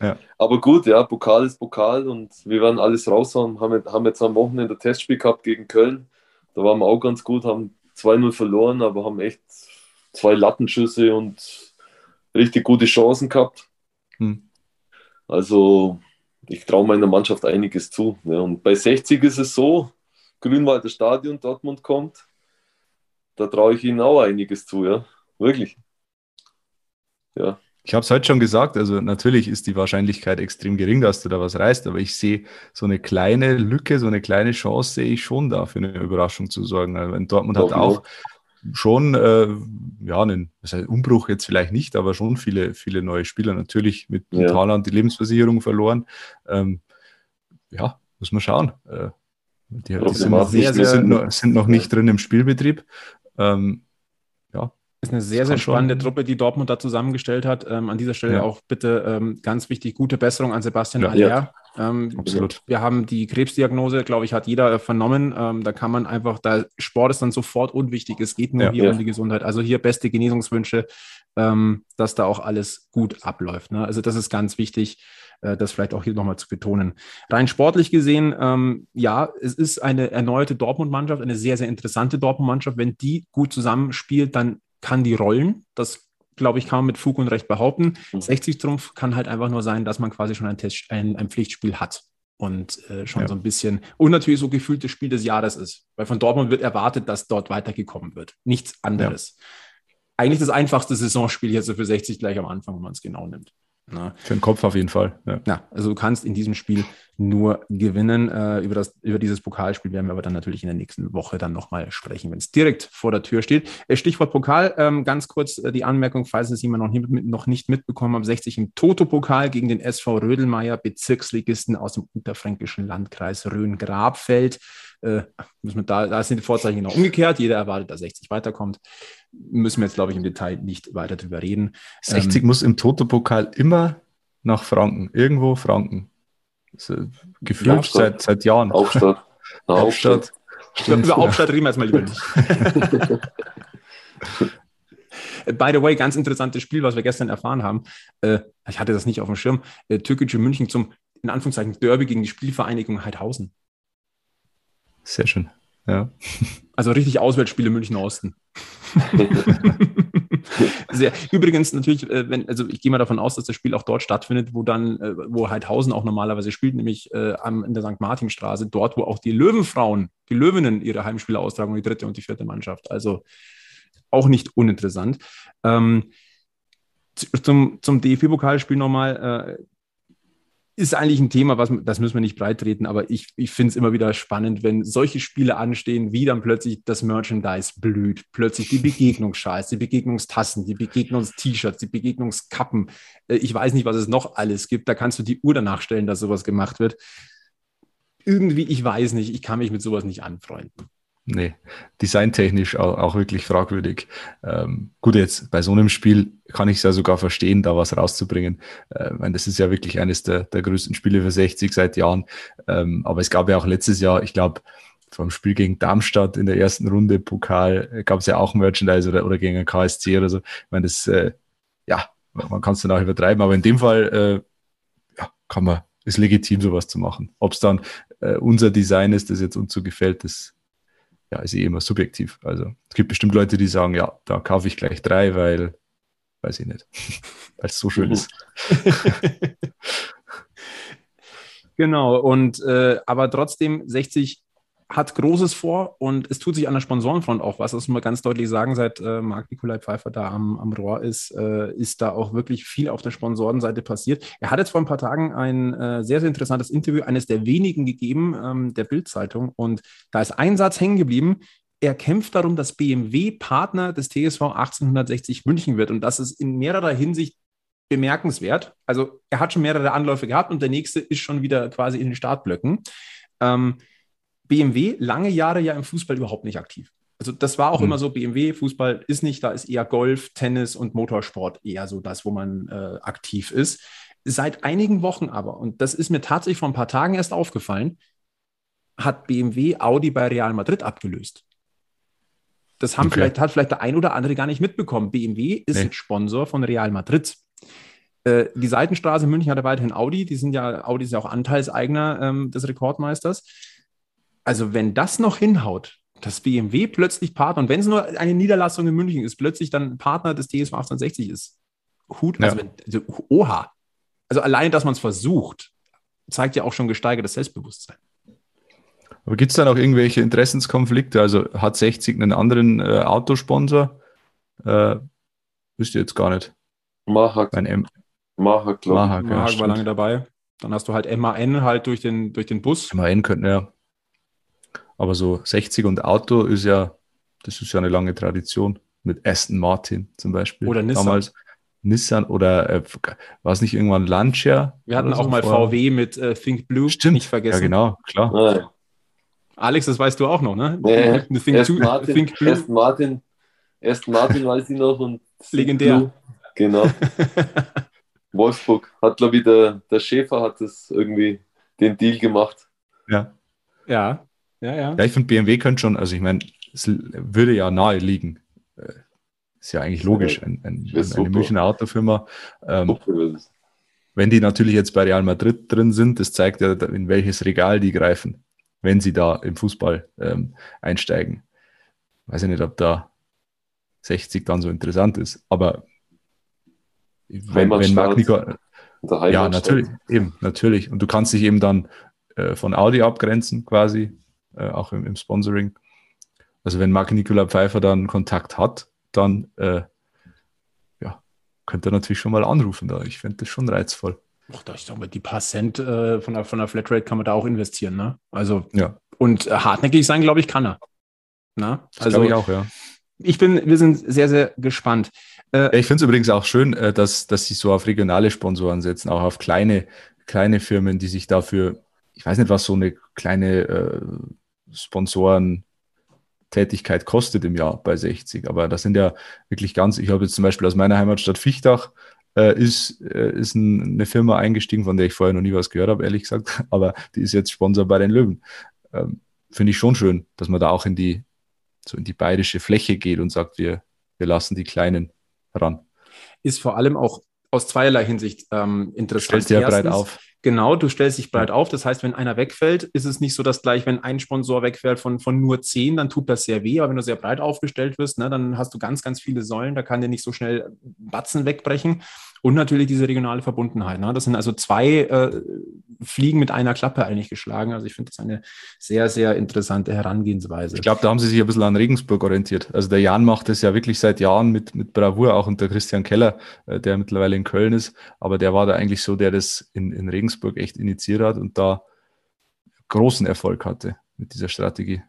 Ja. Aber gut, ja, Pokal ist Pokal und wir werden alles raushauen. Haben, haben jetzt am Wochenende Testspiel gehabt gegen Köln. Da waren wir auch ganz gut, haben 2-0 verloren, aber haben echt zwei Lattenschüsse und richtig gute Chancen gehabt. Hm. Also ich traue meiner Mannschaft einiges zu. Ja. Und bei 60 ist es so, Grünwalder Stadion, Dortmund kommt, da traue ich ihnen auch einiges zu, ja. Wirklich. Ja. Ich habe es heute schon gesagt, also natürlich ist die Wahrscheinlichkeit extrem gering, dass du da was reißt, aber ich sehe so eine kleine Lücke, so eine kleine Chance sehe ich schon da für eine Überraschung zu sorgen. Also Dortmund hat auch schon, äh, ja, einen das heißt Umbruch jetzt vielleicht nicht, aber schon viele, viele neue Spieler. Natürlich mit ja. Thailand die Lebensversicherung verloren. Ähm, ja, muss man schauen. Äh, die, die sind, noch, sehr, sehr, sind, noch, sind noch nicht drin im Spielbetrieb. Ähm, ist eine sehr, sehr spannende schon. Truppe, die Dortmund da zusammengestellt hat. Ähm, an dieser Stelle ja. auch bitte ähm, ganz wichtig, gute Besserung an Sebastian ja, Aller. Ja. Ähm, Absolut. Wir haben die Krebsdiagnose, glaube ich, hat jeder äh, vernommen. Ähm, da kann man einfach, da Sport ist dann sofort unwichtig. Es geht nur hier um die Gesundheit. Also hier beste Genesungswünsche, ähm, dass da auch alles gut abläuft. Ne? Also das ist ganz wichtig äh, das vielleicht auch hier nochmal zu betonen. Rein sportlich gesehen, ähm, ja, es ist eine erneuerte Dortmund-Mannschaft, eine sehr, sehr interessante Dortmund-Mannschaft. Wenn die gut zusammenspielt, dann kann die rollen. Das, glaube ich, kann man mit Fug und Recht behaupten. Mhm. 60 Trumpf kann halt einfach nur sein, dass man quasi schon ein, Test, ein, ein Pflichtspiel hat und äh, schon ja. so ein bisschen und natürlich so gefühlt das Spiel des Jahres ist, weil von Dortmund wird erwartet, dass dort weitergekommen wird. Nichts anderes. Ja. Eigentlich das einfachste Saisonspiel jetzt so für 60 gleich am Anfang, wenn man es genau nimmt. Na. Für den Kopf auf jeden Fall. Ja. ja. also du kannst in diesem Spiel nur gewinnen. Äh, über, das, über dieses Pokalspiel werden wir aber dann natürlich in der nächsten Woche dann nochmal sprechen, wenn es direkt vor der Tür steht. Äh, Stichwort Pokal, ähm, ganz kurz äh, die Anmerkung, falls es jemand noch, nie, noch nicht mitbekommen hat, 60 im Toto-Pokal gegen den SV Rödelmeier, Bezirksligisten aus dem unterfränkischen Landkreis Rhön-Grabfeld. Äh, müssen wir da, da sind die Vorzeichen genau umgekehrt. Jeder erwartet, dass 60 weiterkommt. Müssen wir jetzt, glaube ich, im Detail nicht weiter drüber reden. 60 ähm, muss im Toto-Pokal immer nach Franken, irgendwo Franken. gefühlt seit, seit Jahren. Hauptstadt. Hauptstadt. Hauptstadt. Über Hauptstadt reden wir jetzt mal lieber nicht. By the way, ganz interessantes Spiel, was wir gestern erfahren haben. Äh, ich hatte das nicht auf dem Schirm. Äh, Türkische München zum, in Anführungszeichen, Derby gegen die Spielvereinigung Heidhausen. Sehr schön. Ja. Also richtig Auswärtsspiele München Osten. Sehr. Übrigens natürlich, äh, wenn, also ich gehe mal davon aus, dass das Spiel auch dort stattfindet, wo dann, äh, wo Heidhausen auch normalerweise spielt, nämlich äh, in der St. Martinstraße, dort, wo auch die Löwenfrauen, die Löwinnen ihre Heimspiele austragen, die dritte und die vierte Mannschaft. Also auch nicht uninteressant. Ähm, zum, zum DFB-Pokalspiel nochmal. Äh, ist eigentlich ein Thema, was, das müssen wir nicht breit treten, aber ich, ich finde es immer wieder spannend, wenn solche Spiele anstehen, wie dann plötzlich das Merchandise blüht, plötzlich die Begegnungsschals, die Begegnungstassen, die Begegnungst-T-Shirts, die Begegnungskappen. Äh, ich weiß nicht, was es noch alles gibt. Da kannst du die Uhr danach stellen, dass sowas gemacht wird. Irgendwie, ich weiß nicht, ich kann mich mit sowas nicht anfreunden. Nee, designtechnisch auch, auch wirklich fragwürdig. Ähm, gut, jetzt bei so einem Spiel kann ich es ja sogar verstehen, da was rauszubringen. Äh, meine, das ist ja wirklich eines der, der größten Spiele für 60 seit Jahren. Ähm, aber es gab ja auch letztes Jahr, ich glaube, vom Spiel gegen Darmstadt in der ersten Runde Pokal äh, gab es ja auch Merchandise oder, oder gegen ein KSC oder so. Ich meine, das, äh, ja, man kann es dann auch übertreiben, aber in dem Fall, äh, ja, kann man, ist legitim, sowas zu machen. Ob es dann äh, unser Design ist, das jetzt uns so gefällt, das ja, ist eh immer subjektiv. Also es gibt bestimmt Leute, die sagen, ja, da kaufe ich gleich drei, weil, weiß ich nicht, weil es so schön ist. genau, und äh, aber trotzdem 60 hat Großes vor und es tut sich an der Sponsorenfront auch was. Das muss man ganz deutlich sagen, seit äh, Marc Nikolai Pfeiffer da am, am Rohr ist, äh, ist da auch wirklich viel auf der Sponsorenseite passiert. Er hat jetzt vor ein paar Tagen ein äh, sehr, sehr interessantes Interview, eines der wenigen gegeben, ähm, der Bild-Zeitung. Und da ist ein Satz hängen geblieben. Er kämpft darum, dass BMW Partner des TSV 1860 München wird. Und das ist in mehrerer Hinsicht bemerkenswert. Also er hat schon mehrere Anläufe gehabt und der nächste ist schon wieder quasi in den Startblöcken. Ähm, BMW lange Jahre ja im Fußball überhaupt nicht aktiv. Also das war auch mhm. immer so, BMW, Fußball ist nicht, da ist eher Golf, Tennis und Motorsport eher so das, wo man äh, aktiv ist. Seit einigen Wochen aber, und das ist mir tatsächlich vor ein paar Tagen erst aufgefallen, hat BMW Audi bei Real Madrid abgelöst. Das haben okay. vielleicht, hat vielleicht der ein oder andere gar nicht mitbekommen. BMW ist nee. Sponsor von Real Madrid. Äh, die Seitenstraße in München hat er weiterhin Audi. Die sind ja, Audi ist ja auch Anteilseigner ähm, des Rekordmeisters. Also, wenn das noch hinhaut, dass BMW plötzlich Partner, und wenn es nur eine Niederlassung in München ist, plötzlich dann Partner des DSV 1860 ist, Hut, also, wenn, also oha. Also allein, dass man es versucht, zeigt ja auch schon gesteigertes Selbstbewusstsein. Aber gibt es dann auch irgendwelche Interessenskonflikte? Also hat 60 einen anderen äh, Autosponsor? Äh, wisst ihr jetzt gar nicht. Mahak. Mein M Mahak, glaube ich. Mahak, ja, Mahak war lange dabei. Dann hast du halt MAN halt durch den, durch den Bus. MAN könnten, ja. Aber so 60 und Auto ist ja, das ist ja eine lange Tradition. Mit Aston Martin zum Beispiel. Oder Nissan. Damals Nissan oder äh, war es nicht irgendwann Lancia? Wir hatten auch so mal vor? VW mit äh, Think Blue. Stimmt. Nicht vergessen. Ja, genau, klar. Ja. Alex, das weißt du auch noch, ne? Nee, Think, Aston, Martin, Think Blue. Aston Martin, Aston Martin weiß ich noch und Legendär. Blue. Genau. Wolfsburg hat, glaube ich, der, der Schäfer hat das irgendwie den Deal gemacht. Ja. Ja, ja, ja. Ja, ich finde, BMW könnte schon, also ich meine, es würde ja nahe liegen. Äh, ist ja eigentlich logisch, ein, ein, eine Münchner Autofirma. Ähm, wenn die natürlich jetzt bei Real Madrid drin sind, das zeigt ja, in welches Regal die greifen, wenn sie da im Fußball ähm, einsteigen. Weiß ich nicht, ob da 60 dann so interessant ist, aber wenn, wenn Magnico, ja, natürlich, eben, natürlich. Und du kannst dich eben dann äh, von Audi abgrenzen, quasi, äh, auch im, im, Sponsoring. Also wenn Marc Nicola Pfeiffer dann Kontakt hat, dann äh, ja, könnte er natürlich schon mal anrufen da. Ich finde das schon reizvoll. Ach, da ich sag mal, die paar Cent äh, von, der, von der Flatrate kann man da auch investieren, ne? Also, ja. Und äh, hartnäckig sein, glaube ich, kann er. Na? Also, ich auch, ja. Ich bin, wir sind sehr, sehr gespannt. Äh, ich finde es übrigens auch schön, äh, dass, dass sie so auf regionale Sponsoren setzen, auch auf kleine, kleine Firmen, die sich dafür, ich weiß nicht, was so eine kleine äh, Sponsorentätigkeit kostet im Jahr bei 60, aber das sind ja wirklich ganz, ich habe jetzt zum Beispiel aus meiner Heimatstadt Fichtach, äh, ist, äh, ist ein, eine Firma eingestiegen, von der ich vorher noch nie was gehört habe, ehrlich gesagt, aber die ist jetzt Sponsor bei den Löwen. Ähm, Finde ich schon schön, dass man da auch in die, so in die bayerische Fläche geht und sagt, wir, wir lassen die Kleinen ran. Ist vor allem auch aus zweierlei Hinsicht ähm, interessant. Stellst dir ja breit auf. Genau, du stellst dich breit auf. Das heißt, wenn einer wegfällt, ist es nicht so, dass gleich, wenn ein Sponsor wegfällt von, von nur zehn, dann tut das sehr weh. Aber wenn du sehr breit aufgestellt wirst, ne, dann hast du ganz, ganz viele Säulen. Da kann dir nicht so schnell Batzen wegbrechen. Und natürlich diese regionale Verbundenheit. Ne? Das sind also zwei äh, Fliegen mit einer Klappe eigentlich geschlagen. Also ich finde das eine sehr, sehr interessante Herangehensweise. Ich glaube, da haben sie sich ein bisschen an Regensburg orientiert. Also der Jan macht das ja wirklich seit Jahren mit, mit Bravour, auch unter Christian Keller, äh, der mittlerweile in Köln ist. Aber der war da eigentlich so, der das in, in Regensburg echt initiiert hat und da großen Erfolg hatte mit dieser Strategie.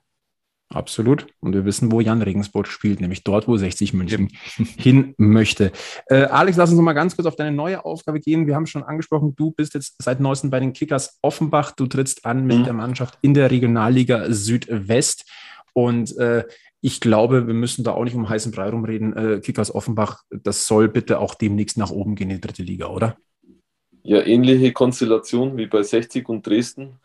Absolut. Und wir wissen, wo Jan Regensburg spielt, nämlich dort, wo 60 München hin möchte. Äh, Alex, lass uns noch mal ganz kurz auf deine neue Aufgabe gehen. Wir haben schon angesprochen, du bist jetzt seit neuestem bei den Kickers Offenbach. Du trittst an mit mhm. der Mannschaft in der Regionalliga Südwest. Und äh, ich glaube, wir müssen da auch nicht um heißen Brei rumreden. Äh, Kickers Offenbach, das soll bitte auch demnächst nach oben gehen in die dritte Liga, oder? Ja, ähnliche Konstellation wie bei 60 und Dresden.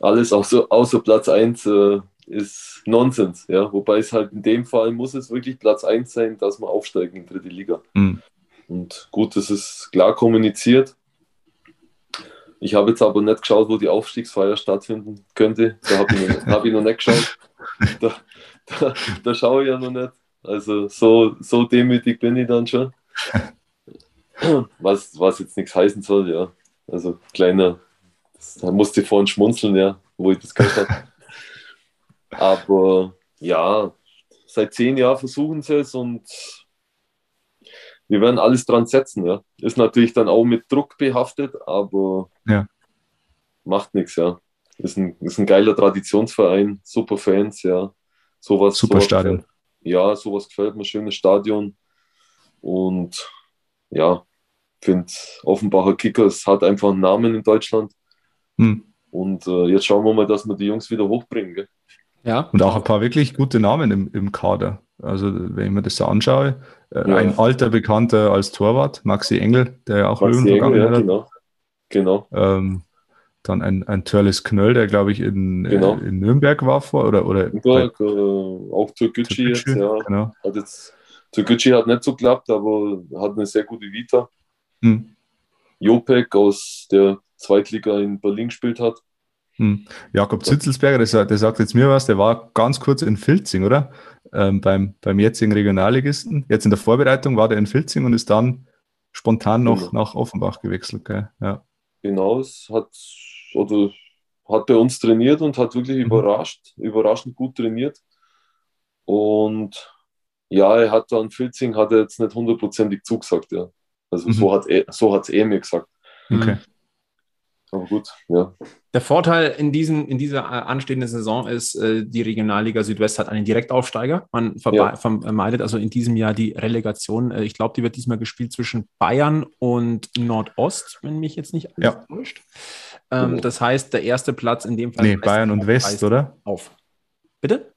Alles außer, außer Platz 1 äh, ist Nonsens. Ja? Wobei es halt in dem Fall muss es wirklich Platz 1 sein, dass wir aufsteigen in die dritte Liga. Mhm. Und gut, das ist klar kommuniziert. Ich habe jetzt aber nicht geschaut, wo die Aufstiegsfeier stattfinden könnte. Da habe ich, hab ich noch nicht geschaut. Da, da, da, schaue ich ja noch nicht. Also so, so demütig bin ich dann schon. Was, was jetzt nichts heißen soll, ja. Also kleiner, da musste ich vorhin schmunzeln, ja, wo ich das gehört habe. Aber ja, seit zehn Jahren versuchen sie es und wir werden alles dran setzen. Ja. Ist natürlich dann auch mit Druck behaftet, aber ja. macht nichts, ja. Ist ein, ist ein geiler Traditionsverein, super Fans, ja. Sowas, super sowas Stadion. Gefällt, ja, sowas gefällt mir, schönes Stadion. Und ja, finde Offenbacher Kickers hat einfach einen Namen in Deutschland. Hm. Und äh, jetzt schauen wir mal, dass wir die Jungs wieder hochbringen. Gell? Ja. Und auch ein paar wirklich gute Namen im, im Kader. Also, wenn ich mir das so anschaue, äh, ja. ein alter Bekannter als Torwart, Maxi Engel, der ja auch Maxi Löwen Engel, ja, hat. genau. genau. Ähm, dann ein, ein Törles Knöll, der glaube ich in, genau. äh, in Nürnberg war vor oder, oder Nürnberg, äh, auch Türkgücü jetzt, ja. Genau. Hat jetzt, Türkgücü hat nicht so geklappt, aber hat eine sehr gute Vita. Hm. Jopek aus der Zweitliga in Berlin gespielt hat. Hm. Jakob Zitzelsberger, der, der, sagt jetzt mir was, der war ganz kurz in Filzing, oder? Ähm, beim, beim jetzigen Regionalligisten. Jetzt in der Vorbereitung war der in Filzing und ist dann spontan noch genau. nach Offenbach gewechselt. Gell? Ja. Genau, es hat, oder hat bei uns trainiert und hat wirklich mhm. überrascht, überraschend gut trainiert. Und ja, er hat dann Filzing hat er jetzt nicht hundertprozentig zugesagt, ja. Also mhm. so hat er, so hat es er mir gesagt. Okay. Aber gut, ja. Der Vorteil in, diesen, in dieser äh, anstehenden Saison ist, äh, die Regionalliga Südwest hat einen Direktaufsteiger. Man ja. vermeidet also in diesem Jahr die Relegation. Äh, ich glaube, die wird diesmal gespielt zwischen Bayern und Nordost, wenn mich jetzt nicht alles ja. täuscht. Ähm, das heißt, der erste Platz in dem Fall. Nee, Bayern und West, oder? Auf. Bitte?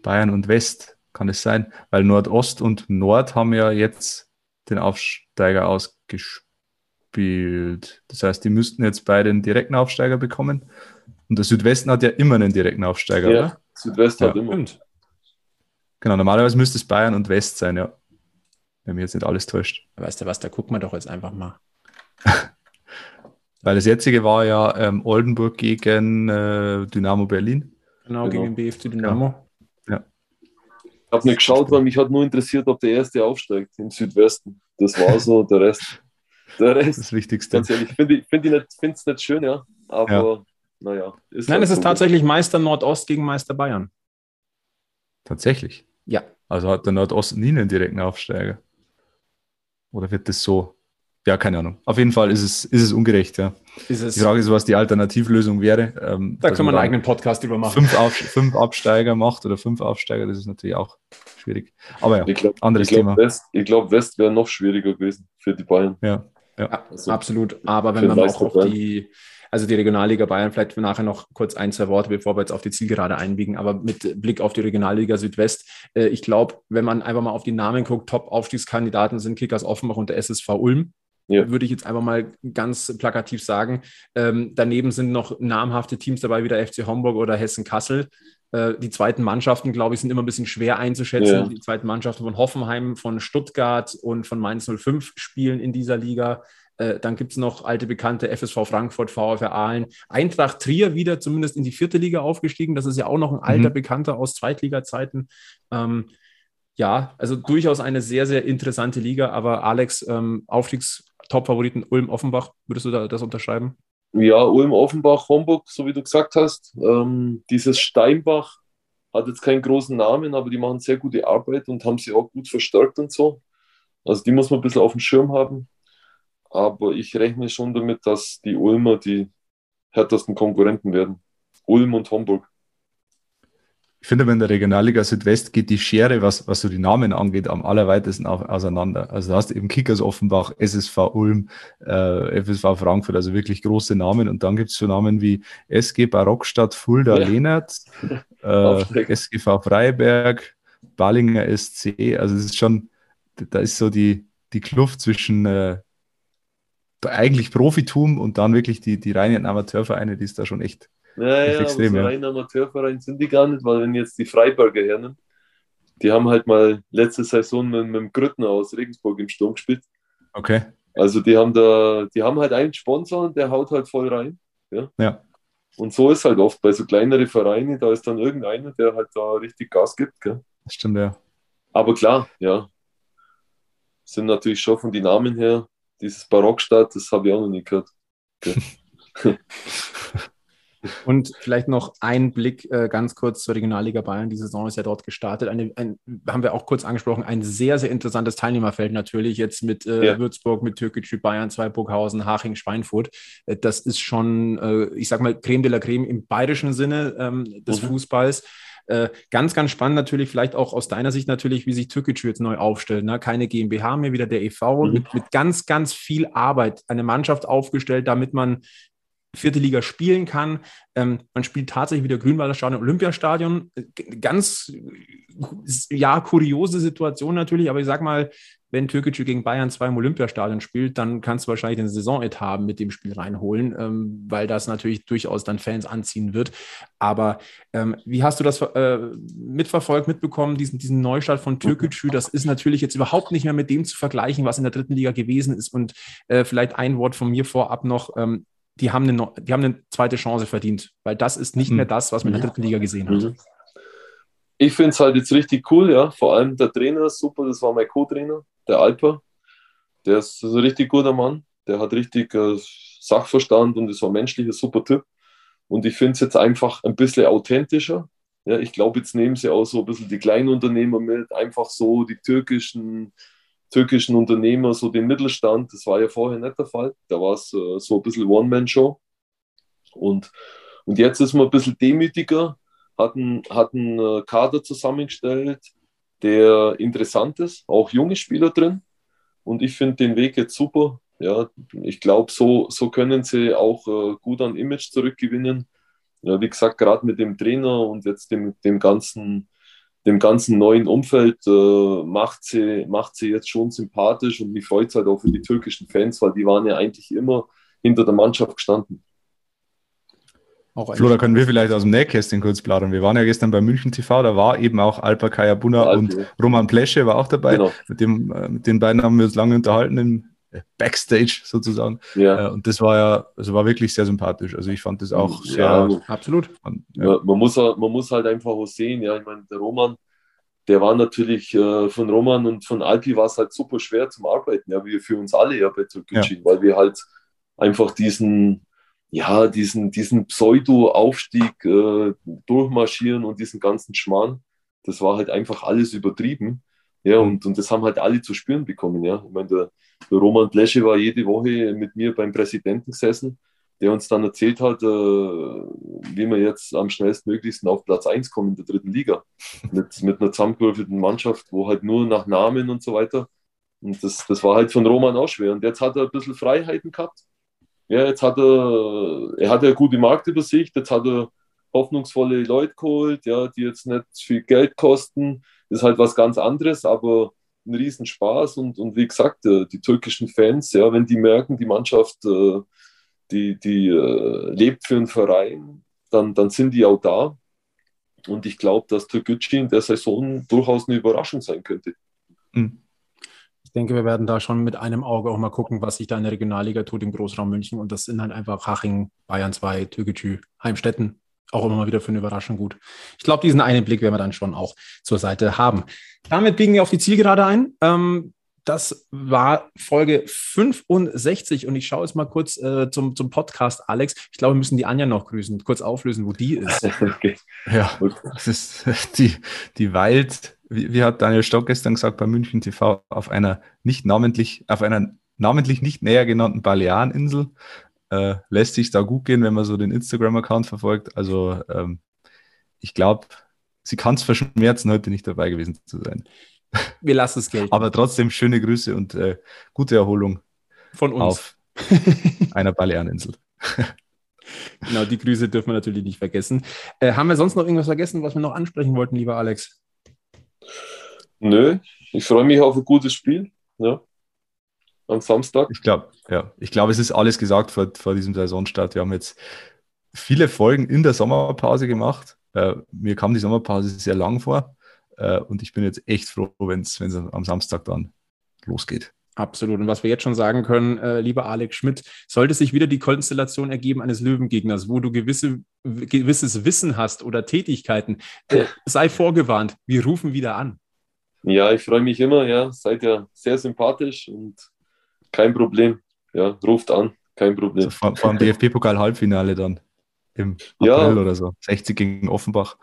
Bayern und West kann es sein, weil Nordost und Nord haben ja jetzt den Aufsteiger ausgespielt gespielt. Das heißt, die müssten jetzt beide einen direkten Aufsteiger bekommen. Und der Südwesten hat ja immer einen direkten Aufsteiger, ja, oder? Südwest ja. hat immer. Genau, normalerweise müsste es Bayern und West sein, ja. Wenn mich jetzt nicht alles täuscht. Weißt du was, da gucken wir doch jetzt einfach mal. Weil das jetzige war ja ähm, Oldenburg gegen äh, Dynamo Berlin. Genau, genau, gegen BFC Dynamo. Habe nicht geschaut, weil mich hat nur interessiert, ob der erste aufsteigt im Südwesten. Das war so, der Rest. Der Rest, das Wichtigste. Ganz ehrlich, finde ich finde es nicht, nicht schön, ja. Aber ja. naja. Nein, halt es ist so tatsächlich gut. Meister Nordost gegen Meister Bayern. Tatsächlich? Ja. Also hat der Nordost nie einen direkten Aufsteiger. Oder wird das so? Ja, keine Ahnung. Auf jeden Fall ist es, ist es ungerecht, ja. Ist es die Frage ist, was die Alternativlösung wäre. Ähm, da können wir einen eigenen Podcast drüber machen. Fünf, Auf, fünf Absteiger macht oder fünf Aufsteiger, das ist natürlich auch schwierig. Aber ja, ich glaub, anderes ich glaub, Thema. West, ich glaube, West wäre noch schwieriger gewesen für die Bayern. Ja. Ja, also absolut. Aber wenn man auch auf die, also die Regionalliga Bayern, vielleicht nachher noch kurz ein, zwei Worte, bevor wir jetzt auf die Zielgerade einbiegen, aber mit Blick auf die Regionalliga Südwest, äh, ich glaube, wenn man einfach mal auf die Namen guckt, Top-Aufstiegskandidaten sind Kickers Offenbach und der SSV Ulm. Ja. Würde ich jetzt einfach mal ganz plakativ sagen. Ähm, daneben sind noch namhafte Teams dabei, wie der FC Homburg oder Hessen Kassel. Äh, die zweiten Mannschaften, glaube ich, sind immer ein bisschen schwer einzuschätzen. Ja. Die zweiten Mannschaften von Hoffenheim, von Stuttgart und von Mainz 05 spielen in dieser Liga. Äh, dann gibt es noch alte Bekannte FSV Frankfurt, VfR Aalen. Eintracht Trier wieder zumindest in die vierte Liga aufgestiegen. Das ist ja auch noch ein alter mhm. Bekannter aus Zweitliga-Zeiten. Ähm, ja, also durchaus eine sehr, sehr interessante Liga. Aber Alex, ähm, Aufstiegstop-Favoriten Ulm-Offenbach, würdest du da das unterschreiben? Ja, Ulm, Offenbach, Homburg, so wie du gesagt hast. Ähm, dieses Steinbach hat jetzt keinen großen Namen, aber die machen sehr gute Arbeit und haben sie auch gut verstärkt und so. Also die muss man ein bisschen auf dem Schirm haben. Aber ich rechne schon damit, dass die Ulmer die härtesten Konkurrenten werden. Ulm und Homburg ich finde, in der Regionalliga Südwest geht die Schere, was, was so die Namen angeht, am allerweitesten auseinander. Also du hast eben Kickers Offenbach, SSV Ulm, äh, FSV Frankfurt, also wirklich große Namen. Und dann gibt es so Namen wie SG Barockstadt Fulda ja. Lehnert, äh, SGV Freiberg, Ballinger SC. Also es ist schon, da ist so die, die Kluft zwischen äh, eigentlich Profitum und dann wirklich die, die reinen Amateurvereine, die ist da schon echt naja, extrem, so ja. rein Amateurverein sind die gar nicht, weil wenn jetzt die Freiburger hernehmen, die haben halt mal letzte Saison mit, mit dem Grüttner aus Regensburg im Sturm gespielt. Okay. Also die haben da, die haben halt einen Sponsor und der haut halt voll rein. Ja. ja. Und so ist halt oft bei so kleineren Vereinen, da ist dann irgendeiner, der halt da richtig Gas gibt. Gell? Das stimmt, ja. Aber klar, ja. Sind natürlich schon von den Namen her, dieses Barockstadt, das habe ich auch noch nie gehört. Und vielleicht noch ein Blick äh, ganz kurz zur Regionalliga Bayern. Die Saison ist ja dort gestartet. Eine, ein, haben wir auch kurz angesprochen, ein sehr, sehr interessantes Teilnehmerfeld natürlich jetzt mit äh, ja. Würzburg, mit Türkgücü, Bayern, Zweiburghausen, Haching, Schweinfurt. Äh, das ist schon, äh, ich sag mal, Creme de la Creme im bayerischen Sinne ähm, des mhm. Fußballs. Äh, ganz, ganz spannend natürlich, vielleicht auch aus deiner Sicht natürlich, wie sich Türkgücü jetzt neu aufstellt. Ne? Keine GmbH mehr, wieder der EV, mhm. mit, mit ganz, ganz viel Arbeit eine Mannschaft aufgestellt, damit man vierte Liga spielen kann. Ähm, man spielt tatsächlich wieder Grünwalder Stadion, Olympiastadion. Ganz, ja, kuriose Situation natürlich, aber ich sag mal, wenn Türkgücü gegen Bayern zwei im Olympiastadion spielt, dann kannst du wahrscheinlich den Saisonetat mit dem Spiel reinholen, ähm, weil das natürlich durchaus dann Fans anziehen wird. Aber ähm, wie hast du das äh, mitverfolgt, mitbekommen, diesen, diesen Neustart von Türkgücü? Das ist natürlich jetzt überhaupt nicht mehr mit dem zu vergleichen, was in der dritten Liga gewesen ist. Und äh, vielleicht ein Wort von mir vorab noch. Ähm, die haben, eine, die haben eine zweite Chance verdient, weil das ist nicht mehr mhm. das, was man in der dritten Liga gesehen hat. Mhm. Ich finde es halt jetzt richtig cool, ja. Vor allem der Trainer ist super, das war mein Co-Trainer, der Alper. Der ist ein richtig guter Mann, der hat richtig äh, Sachverstand und ist ein menschlicher super Typ. Und ich finde es jetzt einfach ein bisschen authentischer. Ja, ich glaube, jetzt nehmen sie auch so ein bisschen die Kleinunternehmer mit, einfach so die türkischen türkischen Unternehmer so den Mittelstand. Das war ja vorher nicht der Fall. Da war es äh, so ein bisschen One-Man-Show. Und, und jetzt ist man ein bisschen demütiger, hat einen, hat einen äh, Kader zusammengestellt, der interessant ist, auch junge Spieler drin. Und ich finde den Weg jetzt super. Ja, ich glaube, so, so können sie auch äh, gut an Image zurückgewinnen. Ja, wie gesagt, gerade mit dem Trainer und jetzt dem, dem ganzen dem ganzen neuen Umfeld äh, macht, sie, macht sie jetzt schon sympathisch und mich freut es halt auch für die türkischen Fans, weil die waren ja eigentlich immer hinter der Mannschaft gestanden. Flo, da können wir vielleicht aus dem Nähkästchen kurz plaudern. Wir waren ja gestern bei München TV, da war eben auch Alpa Kayabuna und Roman Plesche war auch dabei. Genau. Mit, dem, äh, mit den beiden haben wir uns lange unterhalten im Backstage sozusagen. Ja. Äh, und das war ja, also war wirklich sehr sympathisch. Also ich fand das auch sehr. Ja, absolut. Man, ja. man, muss, man muss halt einfach auch sehen, ja, ich meine, der Roman, der war natürlich äh, von Roman und von Alpi war es halt super schwer zum Arbeiten, ja, wie für uns alle ja bei Türkgücü, ja. weil wir halt einfach diesen, ja, diesen, diesen Pseudo-Aufstieg äh, durchmarschieren und diesen ganzen Schmarrn, das war halt einfach alles übertrieben. Ja, mhm. und, und das haben halt alle zu spüren bekommen. Ja. Ich meine, der, Roman Plesche war jede Woche mit mir beim Präsidenten gesessen, der uns dann erzählt hat, äh, wie wir jetzt am schnellstmöglichsten auf Platz 1 kommen in der dritten Liga. Mit, mit einer zusammengewürfelten Mannschaft, wo halt nur nach Namen und so weiter. Und das, das war halt von Roman auch schwer. Und jetzt hat er ein bisschen Freiheiten gehabt. Ja, jetzt hat er, er hat ja gute Marktübersicht, jetzt hat er hoffnungsvolle Leute geholt, ja, die jetzt nicht viel Geld kosten ist halt was ganz anderes, aber ein Riesenspaß und, und wie gesagt, äh, die türkischen Fans, ja, wenn die merken, die Mannschaft, äh, die, die äh, lebt für einen Verein, dann, dann sind die auch da. Und ich glaube, dass Türkgücü in der Saison durchaus eine Überraschung sein könnte. Mhm. Ich denke, wir werden da schon mit einem Auge auch mal gucken, was sich da in der Regionalliga tut im Großraum München. Und das sind halt einfach Haching, Bayern 2, Türkgücü, Heimstetten, auch immer mal wieder für eine Überraschung gut. Ich glaube, diesen einen Blick werden wir dann schon auch zur Seite haben. Damit biegen wir auf die Zielgerade ein. Ähm, das war Folge 65 und ich schaue jetzt mal kurz äh, zum, zum Podcast, Alex. Ich glaube, wir müssen die Anja noch grüßen, kurz auflösen, wo die ist. okay. Ja, das ist die, die Wild, wie, wie, hat Daniel Stock gestern gesagt bei München TV, auf einer nicht namentlich, auf einer namentlich nicht näher genannten Baleareninsel äh, lässt sich da gut gehen, wenn man so den Instagram-Account verfolgt. Also ähm, ich glaube, sie kann es verschmerzen, heute nicht dabei gewesen zu sein. Wir lassen es gelten. Aber trotzdem schöne Grüße und äh, gute Erholung von uns auf einer Baleareninsel. genau, die Grüße dürfen wir natürlich nicht vergessen. Äh, haben wir sonst noch irgendwas vergessen, was wir noch ansprechen wollten, lieber Alex? Nö, ich freue mich auf ein gutes Spiel. Ja am Samstag. Ich glaube, ja. Ich glaube, es ist alles gesagt vor, vor diesem Saisonstart. Wir haben jetzt viele Folgen in der Sommerpause gemacht. Äh, mir kam die Sommerpause sehr lang vor. Äh, und ich bin jetzt echt froh, wenn es am Samstag dann losgeht. Absolut. Und was wir jetzt schon sagen können, äh, lieber Alex Schmidt, sollte sich wieder die Konstellation ergeben eines Löwengegners, wo du gewisse, gewisses Wissen hast oder Tätigkeiten, äh, sei vorgewarnt, wir rufen wieder an. Ja, ich freue mich immer, ja. Seid ja sehr sympathisch und kein Problem. Ja, ruft an, kein Problem. Also vor, vor dem DFB-Pokal-Halbfinale dann. Im April ja. oder so. 60 gegen Offenbach.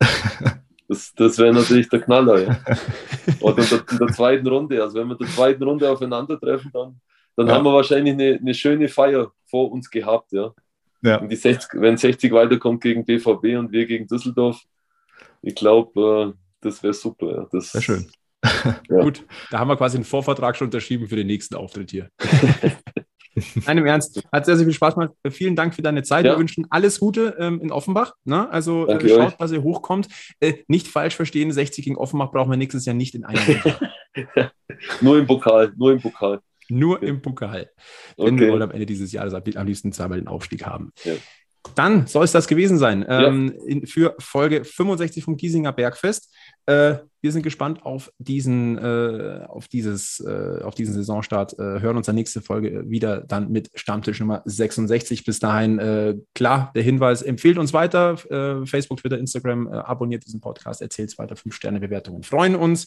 Das, das wäre natürlich der Knaller. Ja. Oder in der, in der, zweiten Runde. Also wenn wir in der zweiten Runde aufeinandertreffen, dann, dann ja. haben wir wahrscheinlich eine, eine schöne Feier vor uns gehabt. Ja. Ja. Und die 60, wenn 60 weiterkommt gegen BVB und wir gegen Düsseldorf, ich glaube, äh, das wäre super. Ja. Das wäre schön. Ja. Gut, da haben wir quasi einen Vorvertrag schon unterschrieben für den nächsten Auftritt hier. Nein, im Ernst. Hat sehr, sehr viel Spaß gemacht. Vielen Dank für deine Zeit. Ja. Wir wünschen alles Gute ähm, in Offenbach. Ne? Also äh, schaut, euch. dass ihr hochkommt. Äh, nicht falsch verstehen, 60 gegen Offenbach brauchen wir nächstes Jahr nicht in einem Jahr. nur im Pokal, nur im Pokal. Nur im Pokal. Denn okay. wir wollen am Ende dieses Jahres am liebsten zweimal den Aufstieg haben. Ja. Dann soll es das gewesen sein ähm, in, für Folge 65 vom Giesinger Bergfest. Äh, wir sind gespannt auf diesen, äh, auf dieses, äh, auf diesen Saisonstart. Äh, hören uns dann nächste Folge wieder dann mit Stammtisch Nummer 66. Bis dahin, äh, klar, der Hinweis, empfehlt uns weiter. Äh, Facebook, Twitter, Instagram, abonniert diesen Podcast, erzählt es weiter. Fünf Sterne Bewertungen freuen uns.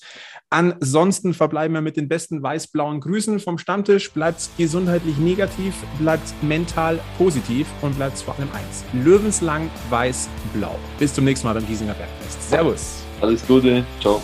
Ansonsten verbleiben wir mit den besten weiß-blauen Grüßen vom Stammtisch. Bleibt gesundheitlich negativ, bleibt mental positiv und bleibt vor allem eins. Löwenslang weiß-blau. Bis zum nächsten Mal beim Giesinger Bergfest. Servus. Alles Gute. Ciao.